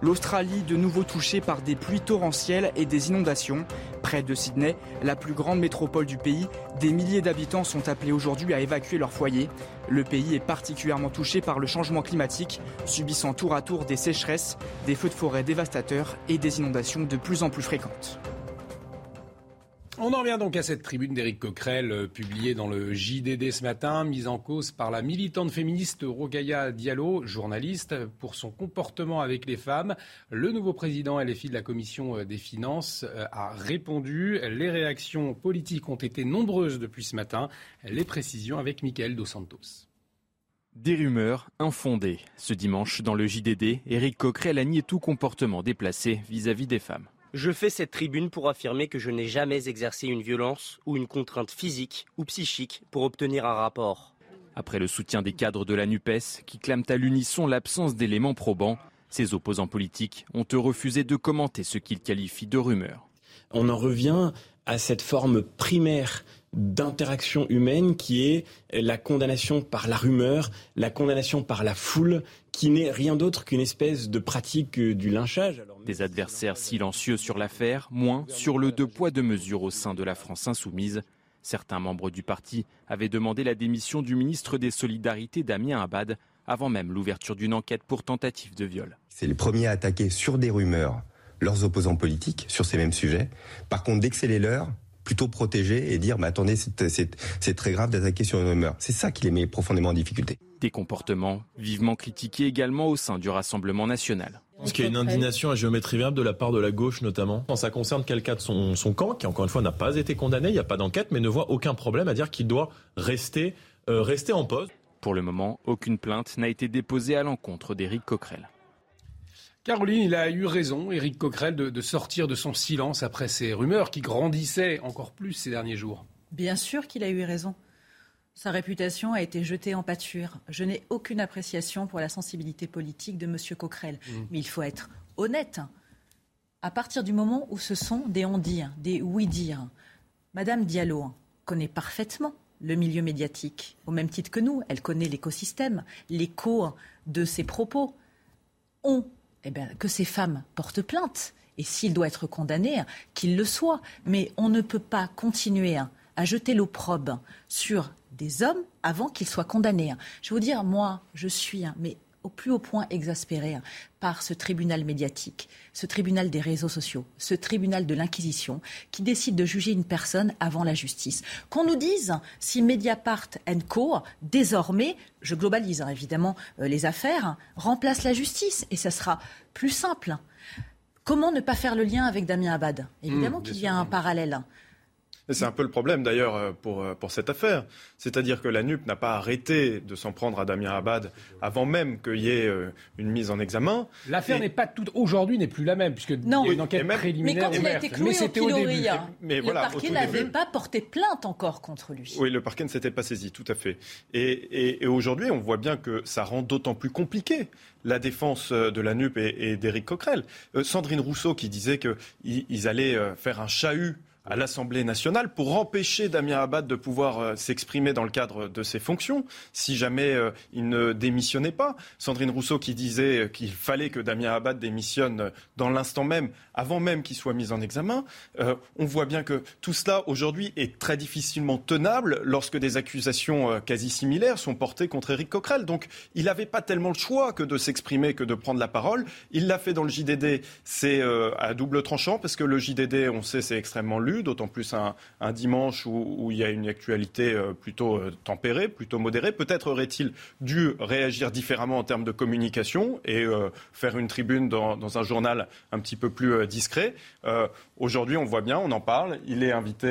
L'Australie, de nouveau touchée par des pluies torrentielles et des inondations. Près de Sydney, la plus grande métropole du pays, des milliers d'habitants sont appelés aujourd'hui à évacuer leur foyer. Le pays est particulièrement touché par le changement climatique, subissant tour à tour des sécheresses, des feux de forêt dévastateurs et des inondations de plus en plus fréquentes. On en revient donc à cette tribune d'Éric Coquerel euh, publiée dans le JDD ce matin, mise en cause par la militante féministe Rogaya Diallo, journaliste, pour son comportement avec les femmes. Le nouveau président LFI de la Commission euh, des finances euh, a répondu. Les réactions politiques ont été nombreuses depuis ce matin. Les précisions avec Mickaël Dos Santos. Des rumeurs infondées. Ce dimanche, dans le JDD, Éric Coquerel a nié tout comportement déplacé vis-à-vis -vis des femmes. Je fais cette tribune pour affirmer que je n'ai jamais exercé une violence ou une contrainte physique ou psychique pour obtenir un rapport. Après le soutien des cadres de la NUPES, qui clament à l'unisson l'absence d'éléments probants, ces opposants politiques ont refusé de commenter ce qu'ils qualifient de rumeurs. On en revient à cette forme primaire d'interaction humaine qui est la condamnation par la rumeur, la condamnation par la foule, qui n'est rien d'autre qu'une espèce de pratique du lynchage. Des adversaires silencieux sur l'affaire, moins sur le deux poids deux mesures au sein de la France insoumise. Certains membres du parti avaient demandé la démission du ministre des Solidarités Damien Abad avant même l'ouverture d'une enquête pour tentative de viol. C'est les premiers à attaquer sur des rumeurs leurs opposants politiques sur ces mêmes sujets. Par contre, dès que c'est les leurs, plutôt protéger et dire mais attendez, c'est très grave d'attaquer sur une rumeur. C'est ça qui les met profondément en difficulté. Des comportements vivement critiqués également au sein du Rassemblement national. Est-ce qu'il y a une indignation à géométrie variable de la part de la gauche notamment. Quand ça concerne quelqu'un de son, son, camp, qui encore une fois n'a pas été condamné, il n'y a pas d'enquête, mais ne voit aucun problème à dire qu'il doit rester, euh, rester en poste. Pour le moment, aucune plainte n'a été déposée à l'encontre d'Éric Coquerel. Caroline, il a eu raison, Éric Coquerel, de, sortir de son silence après ces rumeurs qui grandissaient encore plus ces derniers jours. Bien sûr qu'il a eu raison. Sa réputation a été jetée en pâture. Je n'ai aucune appréciation pour la sensibilité politique de M. Coquerel. Mmh. Mais il faut être honnête. À partir du moment où ce sont des on-dire, des oui-dire, Madame Diallo connaît parfaitement le milieu médiatique, au même titre que nous. Elle connaît l'écosystème, l'écho de ses propos. On eh ben, que ces femmes portent plainte. Et s'il doit être condamné, qu'il le soit. Mais on ne peut pas continuer à jeter l'opprobre sur des hommes avant qu'ils soient condamnés. Je vais vous dire, moi, je suis mais au plus haut point exaspéré par ce tribunal médiatique, ce tribunal des réseaux sociaux, ce tribunal de l'Inquisition qui décide de juger une personne avant la justice. Qu'on nous dise si Mediapart Co, désormais, je globalise hein, évidemment euh, les affaires, remplace la justice et ça sera plus simple. Comment ne pas faire le lien avec Damien Abad? Évidemment mmh, qu'il y a un parallèle. C'est un peu le problème d'ailleurs euh, pour, euh, pour cette affaire. C'est-à-dire que la NUP n'a pas arrêté de s'en prendre à Damien Abad avant même qu'il y ait euh, une mise en examen. L'affaire n'est pas toute aujourd'hui n'est plus la même puisque non. il y a une enquête préliminaire. Mais quand il a été cloué au début. Mais le parquet n'avait pas porté plainte encore contre lui. Oui, le parquet ne s'était pas saisi, tout à fait. Et, et, aujourd'hui, on voit bien que ça rend d'autant plus compliqué la défense de la NUP et, et d'Éric Coquerel. Sandrine Rousseau qui disait qu'ils allaient faire un chahut à l'Assemblée nationale pour empêcher Damien Abad de pouvoir euh, s'exprimer dans le cadre de ses fonctions, si jamais euh, il ne démissionnait pas. Sandrine Rousseau qui disait qu'il fallait que Damien Abad démissionne dans l'instant même, avant même qu'il soit mis en examen. Euh, on voit bien que tout cela aujourd'hui est très difficilement tenable lorsque des accusations quasi similaires sont portées contre Éric Coquerel. Donc il n'avait pas tellement le choix que de s'exprimer, que de prendre la parole. Il l'a fait dans le JDD, c'est à double tranchant parce que le JDD, on sait, c'est extrêmement lu d'autant plus un, dimanche où, il y a une actualité euh, plutôt euh, tempérée, plutôt modérée. Peut-être aurait-il dû réagir différemment en termes de communication et euh, faire une tribune dans, un journal un petit peu plus discret. Aujourd'hui, on voit bien, on en parle. Il est invité,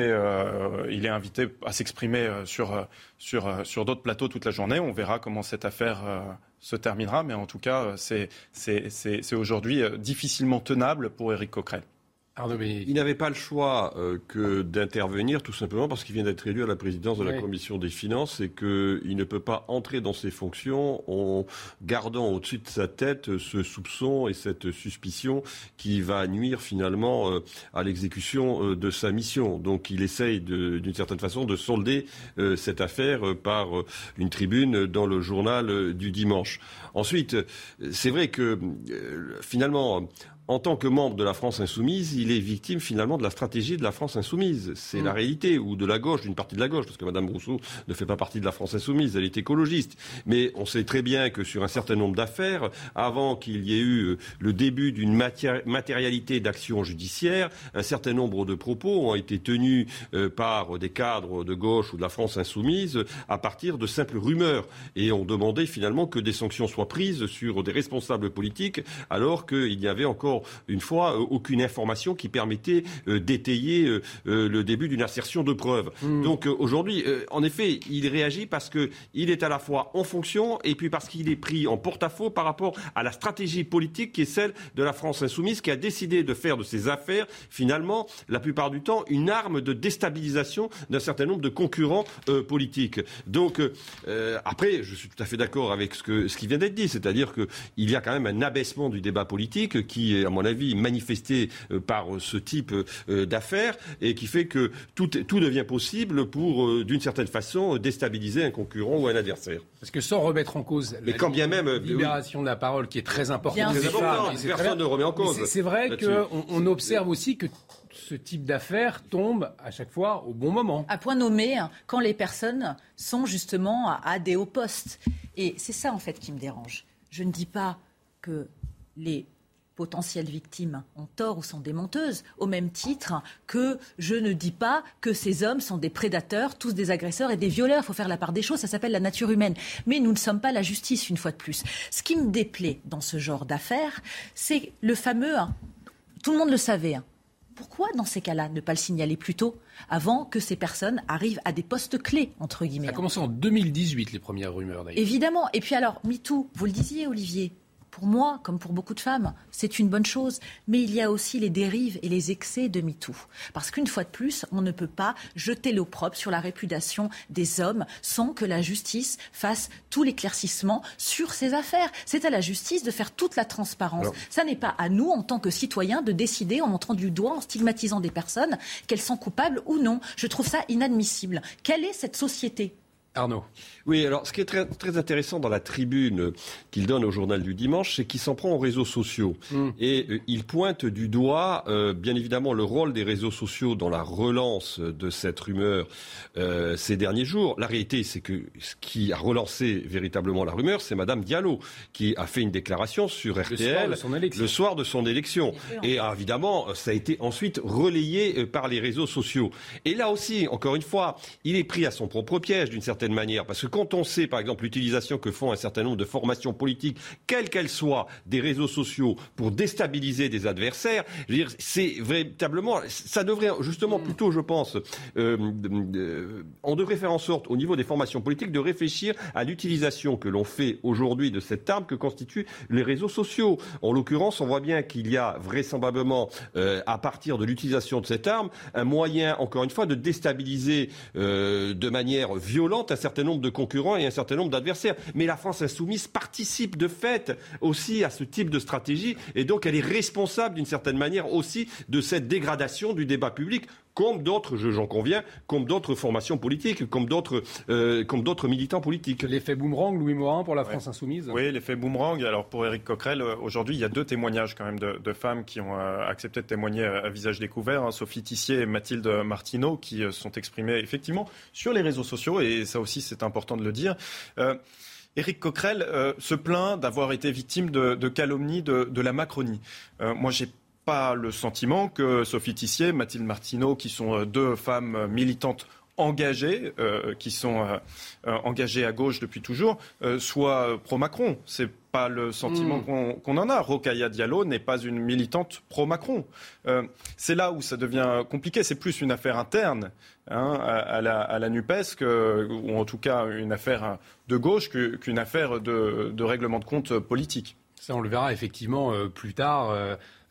il est invité à s'exprimer sur, sur, sur d'autres plateaux toute la journée. On verra comment cette affaire se terminera, mais en tout cas, c'est aujourd'hui difficilement tenable pour Éric Coquerel. Il n'avait pas le choix euh, que d'intervenir, tout simplement parce qu'il vient d'être élu à la présidence de la commission des finances et qu'il ne peut pas entrer dans ses fonctions en gardant au-dessus de sa tête ce soupçon et cette suspicion qui va nuire finalement euh, à l'exécution euh, de sa mission. Donc il essaye d'une certaine façon de solder cette affaire par une tribune dans le journal du dimanche. Ensuite, c'est vrai que finalement, en tant que membre de la France insoumise, il est victime finalement de la stratégie de la France insoumise. C'est la mm. réalité, ou de la gauche, d'une partie de la gauche, parce que Mme Rousseau ne fait pas partie de la France insoumise, elle est écologiste. Mais on sait très bien que sur un certain nombre d'affaires, avant qu'il y ait eu euh, le début d'une matérialité d'action judiciaire, un certain nombre de propos ont été tenus euh, par des cadres de gauche ou de la France insoumise à partir de simples rumeurs. Et on demandait finalement que des sanctions soient prises sur des responsables politiques, alors qu'il y avait encore une fois, euh, aucune information qui permettait euh, d'étayer euh, le début d'une assertion de preuve. Hmm. Donc aujourd'hui, en effet, il réagit parce qu'il est à la fois en fonction et puis parce qu'il est pris en porte-à-faux par rapport à la stratégie politique qui est celle de la France insoumise qui a décidé de faire de ses affaires, finalement, la plupart du temps, une arme de déstabilisation d'un certain nombre de concurrents politiques. Donc, après, je suis tout à fait d'accord avec ce, ce qui vient d'être dit, c'est-à-dire qu'il y a quand même un abaissement du débat politique qui est à mon avis, manifesté euh, par euh, ce type euh, d'affaires et qui fait que tout, tout devient possible pour, d'une certaine façon, déstabiliser un concurrent ou un adversaire. Parce que sans remettre en cause la quand bien même, libération de la parole qui est très importante, personne ne remet en cause. C'est vrai qu'on on observe aussi que ce type d'affaires tombe à chaque fois au bon moment. À point nommé, hein, quand les personnes sont justement à des hauts postes. Et c'est ça en fait qui me dérange. Je ne dis pas que les potentielles victimes ont tort ou sont des menteuses, au même titre que je ne dis pas que ces hommes sont des prédateurs, tous des agresseurs et des violeurs. Il faut faire la part des choses, ça s'appelle la nature humaine. Mais nous ne sommes pas la justice, une fois de plus. Ce qui me déplaît dans ce genre d'affaires, c'est le fameux, hein, tout le monde le savait, hein. pourquoi dans ces cas-là ne pas le signaler plus tôt avant que ces personnes arrivent à des postes clés, entre guillemets Ça a commencé en 2018, les premières rumeurs d'ailleurs. Évidemment. Et puis alors, MeToo, vous le disiez, Olivier, pour moi, comme pour beaucoup de femmes, c'est une bonne chose. Mais il y a aussi les dérives et les excès de MeToo. Parce qu'une fois de plus, on ne peut pas jeter l'opprobre sur la réputation des hommes sans que la justice fasse tout l'éclaircissement sur ces affaires. C'est à la justice de faire toute la transparence. Ça n'est pas à nous, en tant que citoyens, de décider en montrant du doigt, en stigmatisant des personnes, qu'elles sont coupables ou non. Je trouve ça inadmissible. Quelle est cette société Arnaud. Oui, alors ce qui est très, très intéressant dans la tribune qu'il donne au journal du dimanche, c'est qu'il s'en prend aux réseaux sociaux. Hmm. Et euh, il pointe du doigt, euh, bien évidemment, le rôle des réseaux sociaux dans la relance de cette rumeur euh, ces derniers jours. La réalité, c'est que ce qui a relancé véritablement la rumeur, c'est Madame Diallo, qui a fait une déclaration sur RTL le soir de son élection. Et évidemment, ça a été ensuite relayé par les réseaux sociaux. Et là aussi, encore une fois, il est pris à son propre piège d'une certaine manière. Parce que quand on sait, par exemple, l'utilisation que font un certain nombre de formations politiques, quelles qu'elles soient, des réseaux sociaux pour déstabiliser des adversaires, c'est véritablement, ça devrait justement plutôt, je pense, euh, on devrait faire en sorte, au niveau des formations politiques, de réfléchir à l'utilisation que l'on fait aujourd'hui de cette arme que constituent les réseaux sociaux. En l'occurrence, on voit bien qu'il y a vraisemblablement, euh, à partir de l'utilisation de cette arme, un moyen, encore une fois, de déstabiliser euh, de manière violente certain nombre de concurrents et un certain nombre d'adversaires. Mais la France insoumise participe de fait aussi à ce type de stratégie et donc elle est responsable d'une certaine manière aussi de cette dégradation du débat public comme d'autres, j'en conviens, comme d'autres formations politiques, comme d'autres, euh, comme d'autres militants politiques. L'effet boomerang, Louis Morin, pour la France insoumise Oui, l'effet boomerang. Alors pour Éric Coquerel, euh, aujourd'hui, il y a deux témoignages quand même de, femmes qui ont euh, accepté de témoigner à visage découvert. Hein. Sophie Tissier et Mathilde Martineau, qui sont exprimées effectivement sur les réseaux sociaux, et ça aussi c'est important de le dire. Éric Coquerel se plaint d'avoir été victime de, de calomnie de, de, la Macronie. moi, j'ai pas le sentiment que Sophie Tissier, Mathilde Martineau, qui sont euh, deux femmes militantes engagées, euh, qui sont euh, engagées à gauche depuis toujours, soient pro-Macron. C'est pas le sentiment hmm. qu'on en a. Rokaya Diallo n'est pas une militante pro-Macron. c'est là où ça devient compliqué. C'est plus une affaire interne hein, à, la, à, la, NUPES, ou en tout cas une affaire de gauche, qu'une affaire de, de, règlement de compte politique. Ça, on le verra effectivement plus tard.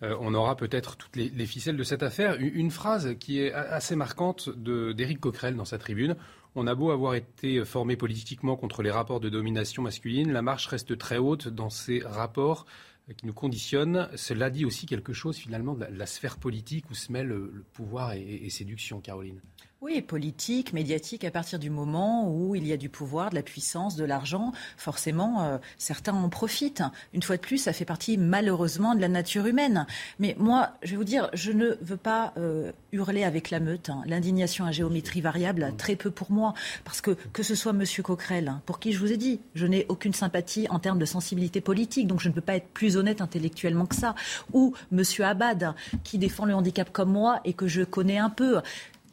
Euh, on aura peut-être toutes les, ficelles de cette affaire. Une, phrase qui est assez marquante d'Éric Coquerel dans sa tribune. On a beau avoir été formé politiquement contre les rapports de domination masculine, la marche reste très haute dans ces rapports euh, qui nous conditionnent. Cela dit aussi quelque chose finalement de la, sphère politique où se mêlent le, pouvoir et, séduction, Caroline. Oui, politique, médiatique, à partir du moment où il y a du pouvoir, de la puissance, de l'argent, forcément, euh, certains en profitent. Une fois de plus, ça fait partie malheureusement de la nature humaine. Mais moi, je vais vous dire, je ne veux pas euh, hurler avec la meute. Hein. L'indignation à géométrie variable, très peu pour moi. Parce que que ce soit M. Coquerel, hein, pour qui je vous ai dit, je n'ai aucune sympathie en termes de sensibilité politique, donc je ne peux pas être plus honnête intellectuellement que ça. Ou M. Abad, qui défend le handicap comme moi et que je connais un peu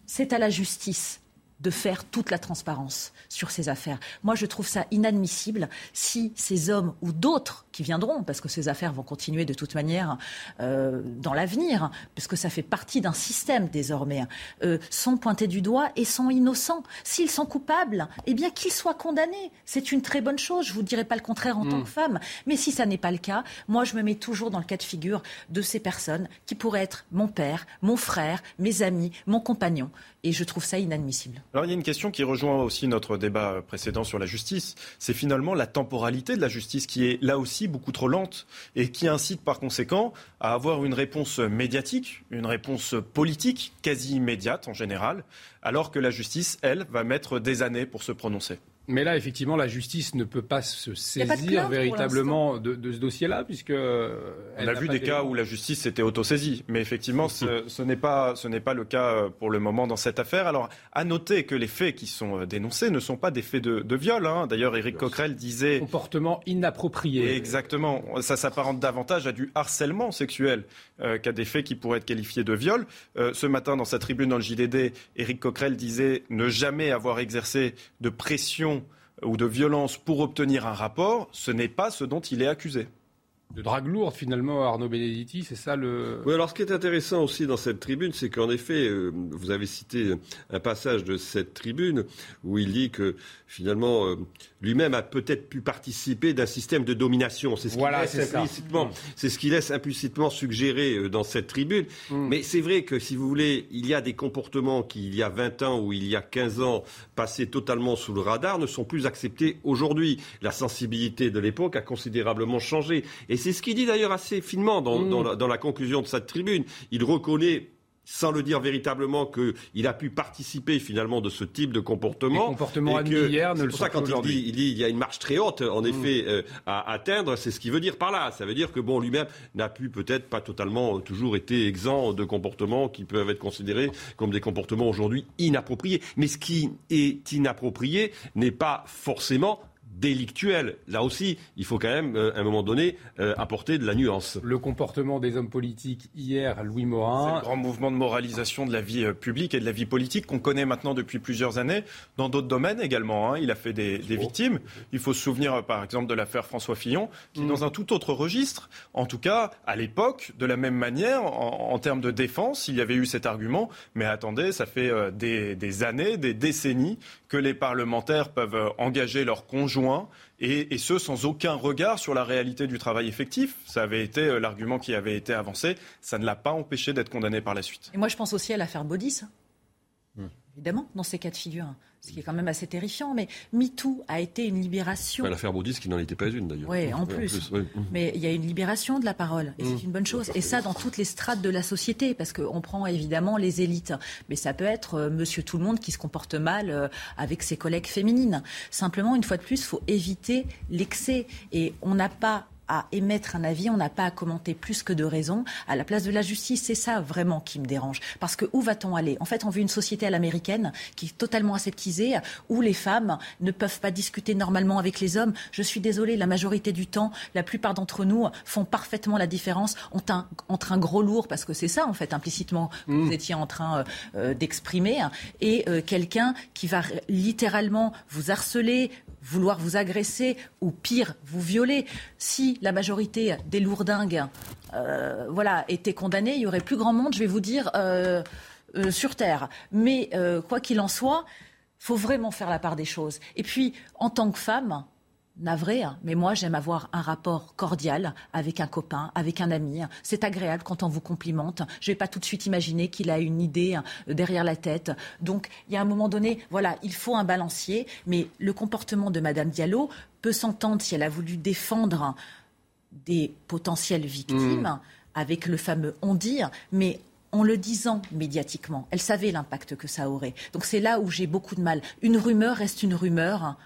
c'est à la justice de faire toute la transparence sur ces affaires. Moi, je trouve ça inadmissible si ces hommes ou d'autres qui viendront, parce que ces affaires vont continuer de toute manière euh, dans l'avenir, parce que ça fait partie d'un système désormais, euh, sont pointés du doigt et sont innocents. S'ils sont coupables, eh bien qu'ils soient condamnés. C'est une très bonne chose. Je ne vous dirai pas le contraire en tant mm. que femme. Mais si ça n'est pas le cas, moi, je me mets toujours dans le cas de figure de ces personnes qui pourraient être mon père, mon frère, mes amis, mon compagnon. Et je trouve ça inadmissible. Alors il y a une question qui rejoint aussi notre débat précédent sur la justice. C'est finalement la temporalité de la justice qui est là aussi beaucoup trop lente et qui incite par conséquent à avoir une réponse médiatique, une réponse politique quasi immédiate en général, alors que la justice, elle, va mettre des années pour se prononcer. Mais là, effectivement, la justice ne peut pas se saisir véritablement de, ce dossier-là, puisque euh, on a vu des cas où la justice s'était autosaisie. Mais effectivement, ce, ce n'est pas ce n'est pas le cas euh, pour le moment dans cette affaire. Alors, à noter que les faits qui sont euh, dénoncés ne sont pas des faits de, de viol. Hein. D'ailleurs, Éric Coquerel disait comportement inapproprié. Exactement. Ça s'apparente davantage à du harcèlement sexuel qu'à des faits qui pourraient être qualifiés de viol. ce matin, dans sa tribune dans le JDD, Éric Coquerel disait ne jamais avoir exercé de pression ou de violence pour obtenir un rapport, ce n'est pas ce dont il est accusé de drague lourde finalement Arnaud Benedetti, c'est ça le. Oui, alors ce qui est intéressant aussi dans cette tribune, c'est qu'en effet, euh, vous avez cité un passage de cette tribune où il dit que finalement euh, lui-même a peut-être pu participer d'un système de domination. C'est ce qu'il laisse implicitement, mm. c'est ce qui laisse implicitement suggérer euh, dans cette tribune. Mm. Mais c'est vrai que si vous voulez, il y a des comportements qui il y a 20 ans ou il y a 15 ans passés totalement sous le radar ne sont plus acceptés aujourd'hui. La sensibilité de l'époque a considérablement changé. Et c'est ce qu'il dit d'ailleurs assez finement dans, mm. la, conclusion de cette tribune. Il reconnaît sans le dire véritablement qu'il a pu participer finalement de ce type de comportement. comportement hier ne le pour ça quand il dit, il dit il y a une marche très haute en mm. effet euh, à atteindre, c'est ce qu'il veut dire par là. Ça veut dire que bon lui-même n'a pu peut-être pas totalement toujours été exempt de comportements qui peuvent être considérés comme des comportements aujourd'hui inappropriés. Mais ce qui est inapproprié n'est pas forcément délictuel. Là aussi, il faut quand même, euh, à un moment donné, euh, apporter de la nuance. Le comportement des hommes politiques hier, Louis Morin. C'est le grand mouvement de moralisation de la vie euh, publique et de la vie politique qu'on connaît maintenant depuis plusieurs années, dans d'autres domaines également. Hein. Il a fait des, victimes. Il faut se souvenir, par exemple, de l'affaire François Fillon, qui, mm. dans un tout autre registre, en tout cas, à l'époque, de la même manière, en, termes de défense, il y avait eu cet argument. Mais attendez, ça fait des, des années, des décennies que les parlementaires peuvent engager leurs conjoints et, ce sans aucun regard sur la réalité du travail effectif. Ça avait été euh, l'argument qui avait été avancé. Ça ne l'a pas empêché d'être condamné par la suite. Et moi, je pense aussi à l'affaire Baudis. Hmm. Évidemment, dans ces cas de figure ce qui est quand même assez terrifiant. Mais MeToo a été une libération. L'affaire Baudis qui n'en était pas une d'ailleurs. Oui, en plus. Mais il y a une libération de la parole et c'est mmh. une bonne chose. Et ça dans toutes les strates de la société, parce qu'on prend évidemment les élites. Mais ça peut être euh, monsieur tout le monde qui se comporte mal euh, avec ses collègues féminines. Simplement, une fois de plus, il faut éviter l'excès. Et on n'a pas à émettre un avis, on n'a pas à commenter plus que de raison. À la place de la justice, c'est ça vraiment qui me dérange. Parce que où va-t-on aller? En fait, on veut une société à l'américaine qui est totalement aseptisée, où les femmes ne peuvent pas discuter normalement avec les hommes. Je suis désolée, la majorité du temps, la plupart d'entre nous font parfaitement la différence entre un, entre un gros lourd, parce que c'est ça en fait implicitement que vous mmh. étiez en train euh, d'exprimer, et euh, quelqu'un qui va littéralement vous harceler, vouloir vous agresser ou pire, vous violer. Si la majorité des lourdingues euh, voilà, étaient condamnés, il y aurait plus grand monde, je vais vous dire, euh, euh, sur Terre. Mais quoi qu'il en soit, faut vraiment faire la part des choses. Et puis, en tant que femme, navré, hein, mais moi j'aime avoir un rapport cordial avec un copain, avec un ami. C'est agréable quand on vous complimente. Je ne vais pas tout de suite imaginer qu'il a une idée hein, derrière la tête. Donc il y a un moment donné, voilà, il faut un balancier, mais le comportement de Madame Diallo peut s'entendre si elle a voulu défendre des potentielles victimes mmh. avec le fameux on dire, mais en le disant médiatiquement. Elle savait l'impact que ça aurait. Donc c'est là où j'ai beaucoup de mal. Une rumeur reste une rumeur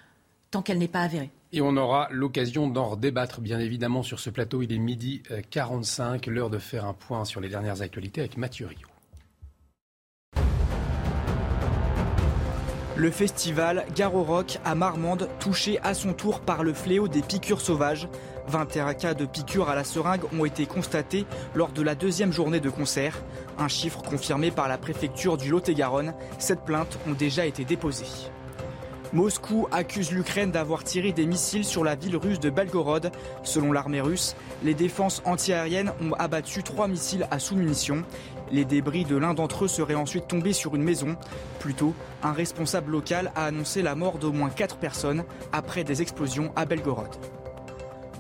tant qu'elle n'est pas avérée. Et on aura l'occasion d'en redébattre, bien évidemment, sur ce plateau. Il est midi 45, l'heure de faire un point sur les dernières actualités avec Mathieu Rio. Le festival Garo Rock à Marmande, touché à son tour par le fléau des piqûres sauvages. 21 cas de piqûres à la seringue ont été constatés lors de la deuxième journée de concert. Un chiffre confirmé par la préfecture du Lot-et-Garonne. Sept plaintes ont déjà été déposées. Moscou accuse l'Ukraine d'avoir tiré des missiles sur la ville russe de Belgorod. Selon l'armée russe, les défenses antiaériennes ont abattu trois missiles à sous-munitions. Les débris de l'un d'entre eux seraient ensuite tombés sur une maison. Plus tôt, un responsable local a annoncé la mort d'au moins quatre personnes après des explosions à Belgorod.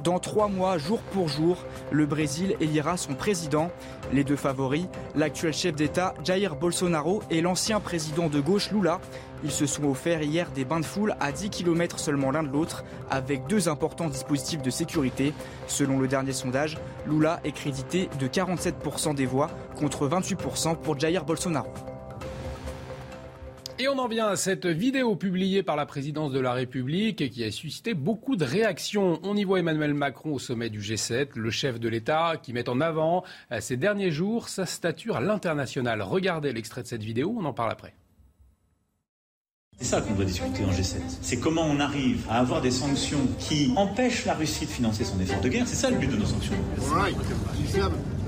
Dans trois mois, jour pour jour, le Brésil élira son président. Les deux favoris, l'actuel chef d'État Jair Bolsonaro et l'ancien président de gauche Lula, ils se sont offerts hier des bains de foule à 10 km seulement l'un de l'autre, avec deux importants dispositifs de sécurité. Selon le dernier sondage, Lula est crédité de 47% des voix contre 28% pour Jair Bolsonaro. Et on en vient à cette vidéo publiée par la présidence de la République et qui a suscité beaucoup de réactions. On y voit Emmanuel Macron au sommet du G7, le chef de l'État qui met en avant euh, ces derniers jours sa stature à l'international. Regardez l'extrait de cette vidéo, on en parle après. C'est ça qu'on doit discuter en G7. C'est comment on arrive à avoir des sanctions qui empêchent la Russie de financer son effort de guerre. C'est ça le but de nos sanctions.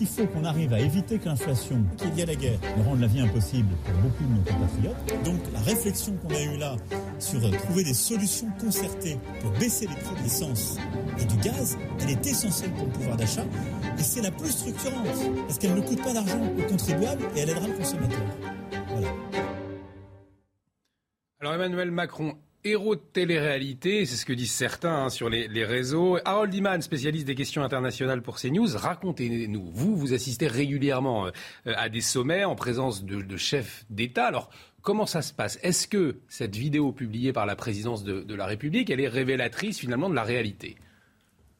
Il faut qu'on arrive à éviter que l'inflation, qu'il y ait la guerre, ne rende la vie impossible pour beaucoup de nos compatriotes. Donc la réflexion qu'on a eue là sur trouver des solutions concertées pour baisser les prix de l'essence et du gaz, elle est essentielle pour le pouvoir d'achat et c'est la plus structurante parce qu'elle ne coûte pas d'argent aux contribuables et elle aidera le consommateur. Voilà. Alors Emmanuel Macron héros de télé-réalité, c'est ce que disent certains hein, sur les, réseaux. Harold Iman, spécialiste des questions internationales pour CNews, racontez-nous. Vous, vous assistez régulièrement euh, à des sommets en présence de, chefs d'État. Alors, comment ça se passe? Est-ce que cette vidéo publiée par la présidence de, de la République, elle est révélatrice finalement de la réalité?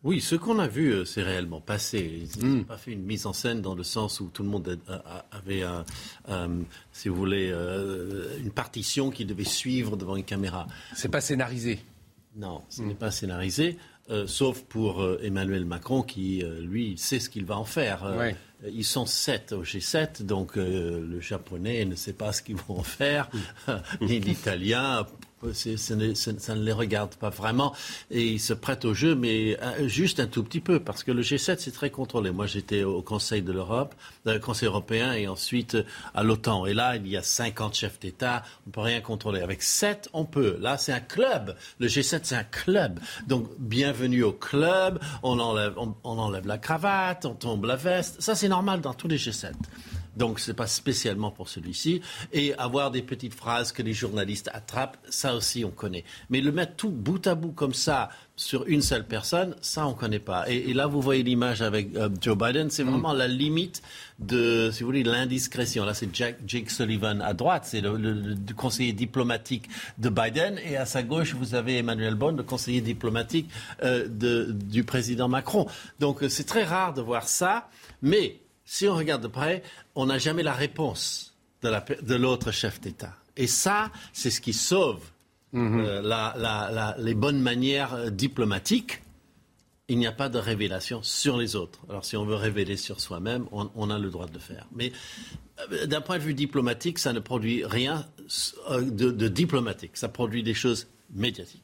Oui, ce qu'on a vu, euh, c'est réellement passé. Ils n'ont hmm. pas fait une mise en scène dans le sens où tout le monde avait, un, si vous voulez, euh, une partition qui devait suivre devant une caméra. C'est pas scénarisé. Non, ce n'est pas scénarisé, euh, sauf pour Emmanuel Macron qui, lui, sait ce qu'il va en faire. Ils sont sept au G7, donc le japonais ne sait pas ce qu'ils vont en faire, <laughs> ni l'italien ça ne les regarde pas vraiment et ils se prêtent au jeu, mais euh, juste un tout petit peu, parce que le G7, c'est très contrôlé. Moi, j'étais au Conseil de l'Europe, le Conseil européen et ensuite euh, à l'OTAN. Et là, il y a 50 chefs d'État, on ne peut rien contrôler. Avec 7, on peut. Là, c'est un club. Le G7, c'est un club. Donc, bienvenue au club. On enlève, on enlève la cravate, on tombe la veste. Ça, c'est normal dans tous les G7. Donc ce n'est pas spécialement pour celui-ci. Et avoir des petites phrases que les journalistes attrapent, ça aussi on connaît. Mais le mettre tout bout à bout comme ça sur une seule personne, ça on ne connaît pas. Et, là vous voyez l'image avec euh, Joe Biden, c'est vraiment la limite de, si vous voulez, l'indiscrétion. Là c'est Jake Sullivan à droite, c'est le, conseiller diplomatique de Biden, et à sa gauche vous avez Emmanuel Bond, le conseiller diplomatique euh, du président Macron. Donc euh, c'est très rare de voir ça, mais si on regarde de près, on n'a jamais la réponse de l'autre chef d'État. Et ça, c'est ce qui sauve mhm. euh, les bonnes manières euh, diplomatiques. Il n'y a pas de révélation sur les autres. Alors si on veut révéler sur soi-même, on, a le droit de le faire. Mais euh, d'un point de vue diplomatique, ça ne produit rien de, de diplomatique. Ça produit des choses médiatiques.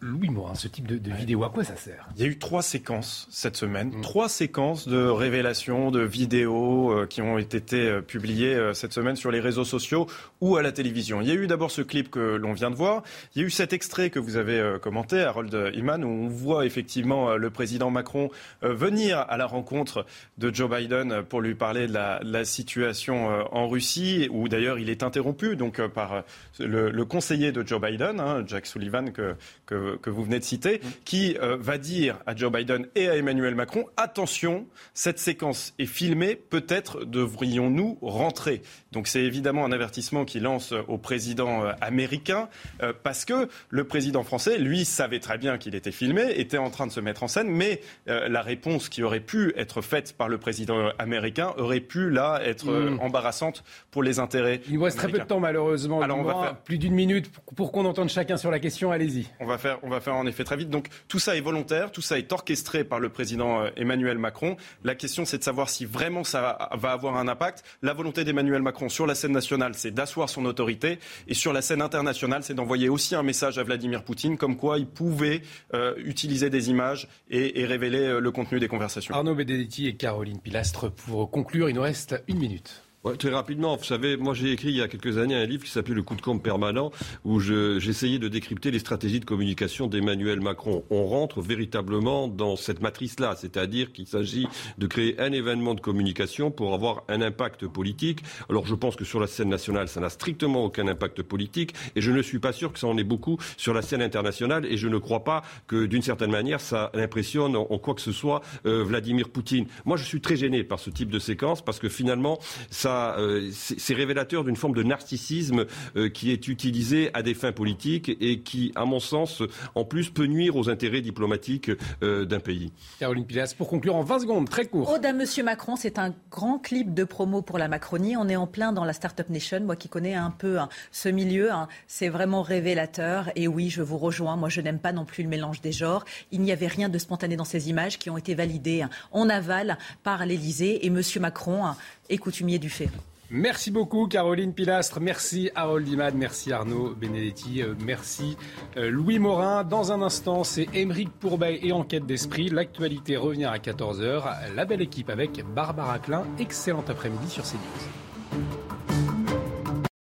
Louis Morin, ce type de, vidéo, à quoi ça sert? Il y a eu trois séquences cette semaine, mm. trois séquences de révélations, de vidéos euh, qui ont été euh, publiées euh, cette semaine sur les réseaux sociaux ou à la télévision. Il y a eu d'abord ce clip que l'on vient de voir. Il y a eu cet extrait que vous avez commenté, Harold Iman, où on voit effectivement le président Macron venir à la rencontre de Joe Biden pour lui parler de la, situation en Russie, où d'ailleurs il est interrompu donc par le, conseiller de Joe Biden, hein, Jack Sullivan, que que, vous venez de citer, qui euh, va dire à Joe Biden et à Emmanuel Macron attention, cette séquence est filmée, peut-être devrions-nous rentrer. Donc c'est évidemment un avertissement qu'il lance au président euh, américain euh, parce que le président français, lui, savait très bien qu'il était filmé, était en train de se mettre en scène, mais la réponse qui aurait pu être faite par le président américain aurait pu là être mm. embarrassante pour les intérêts. Il nous reste très peu de temps malheureusement. Alors on va faire... plus d'une minute pour qu'on entende chacun sur la question. Allez-y. On va faire, on va faire en effet très vite. Donc tout ça est volontaire, tout ça est orchestré par le président euh, Emmanuel Macron. La question, c'est de savoir si vraiment ça va avoir un impact. La volonté d'Emmanuel Macron sur la scène nationale, c'est d'asseoir son autorité, et sur la scène internationale, c'est d'envoyer aussi un message à Vladimir Poutine, comme quoi il pouvait euh, utiliser des images et, révéler euh, le contenu des conversations. Arnaud Benedetti et Caroline Pilastre pour conclure. Il nous reste une minute très rapidement, vous savez, moi j'ai écrit il y a quelques années un livre qui s'appelait Le coup de combe permanent, où j'essayais de décrypter les stratégies de communication d'Emmanuel Macron. On rentre véritablement dans cette matrice-là, c'est-à-dire qu'il s'agit de créer un événement de communication pour avoir un impact politique. Alors je pense que sur la scène nationale, ça n'a strictement aucun impact politique, et je ne suis pas sûr que ça en ait beaucoup sur la scène internationale, et je ne crois pas que d'une certaine manière ça impressionne en, quoi que ce soit euh, Vladimir Poutine. Moi je suis très gêné par ce type de séquence, parce que finalement, ça euh, c'est révélateur d'une forme de narcissisme euh, qui est utilisé à des fins politiques et qui, à mon sens, en plus peut nuire aux intérêts diplomatiques euh, d'un pays. Caroline Pilas, pour conclure en 20 secondes, très court. Ode à Monsieur Macron, c'est un grand clip de promo pour la Macronie. On est en plein dans la Startup Nation. Moi qui connais un peu hein, ce milieu, hein, c'est vraiment révélateur. Et oui, je vous rejoins. Moi, je n'aime pas non plus le mélange des genres. Il n'y avait rien de spontané dans ces images qui ont été validées hein, en aval par l'Élysée. Et Monsieur Macron est coutumier du fait. Merci beaucoup Caroline Pilastre, merci Harold Imad, merci Arnaud Benedetti, euh, merci euh, Louis Morin. Dans un instant, c'est Émeric Pourbet et Enquête d'Esprit. L'actualité revient à 14h. La belle équipe avec Barbara Klein. Excellent après-midi sur CNews.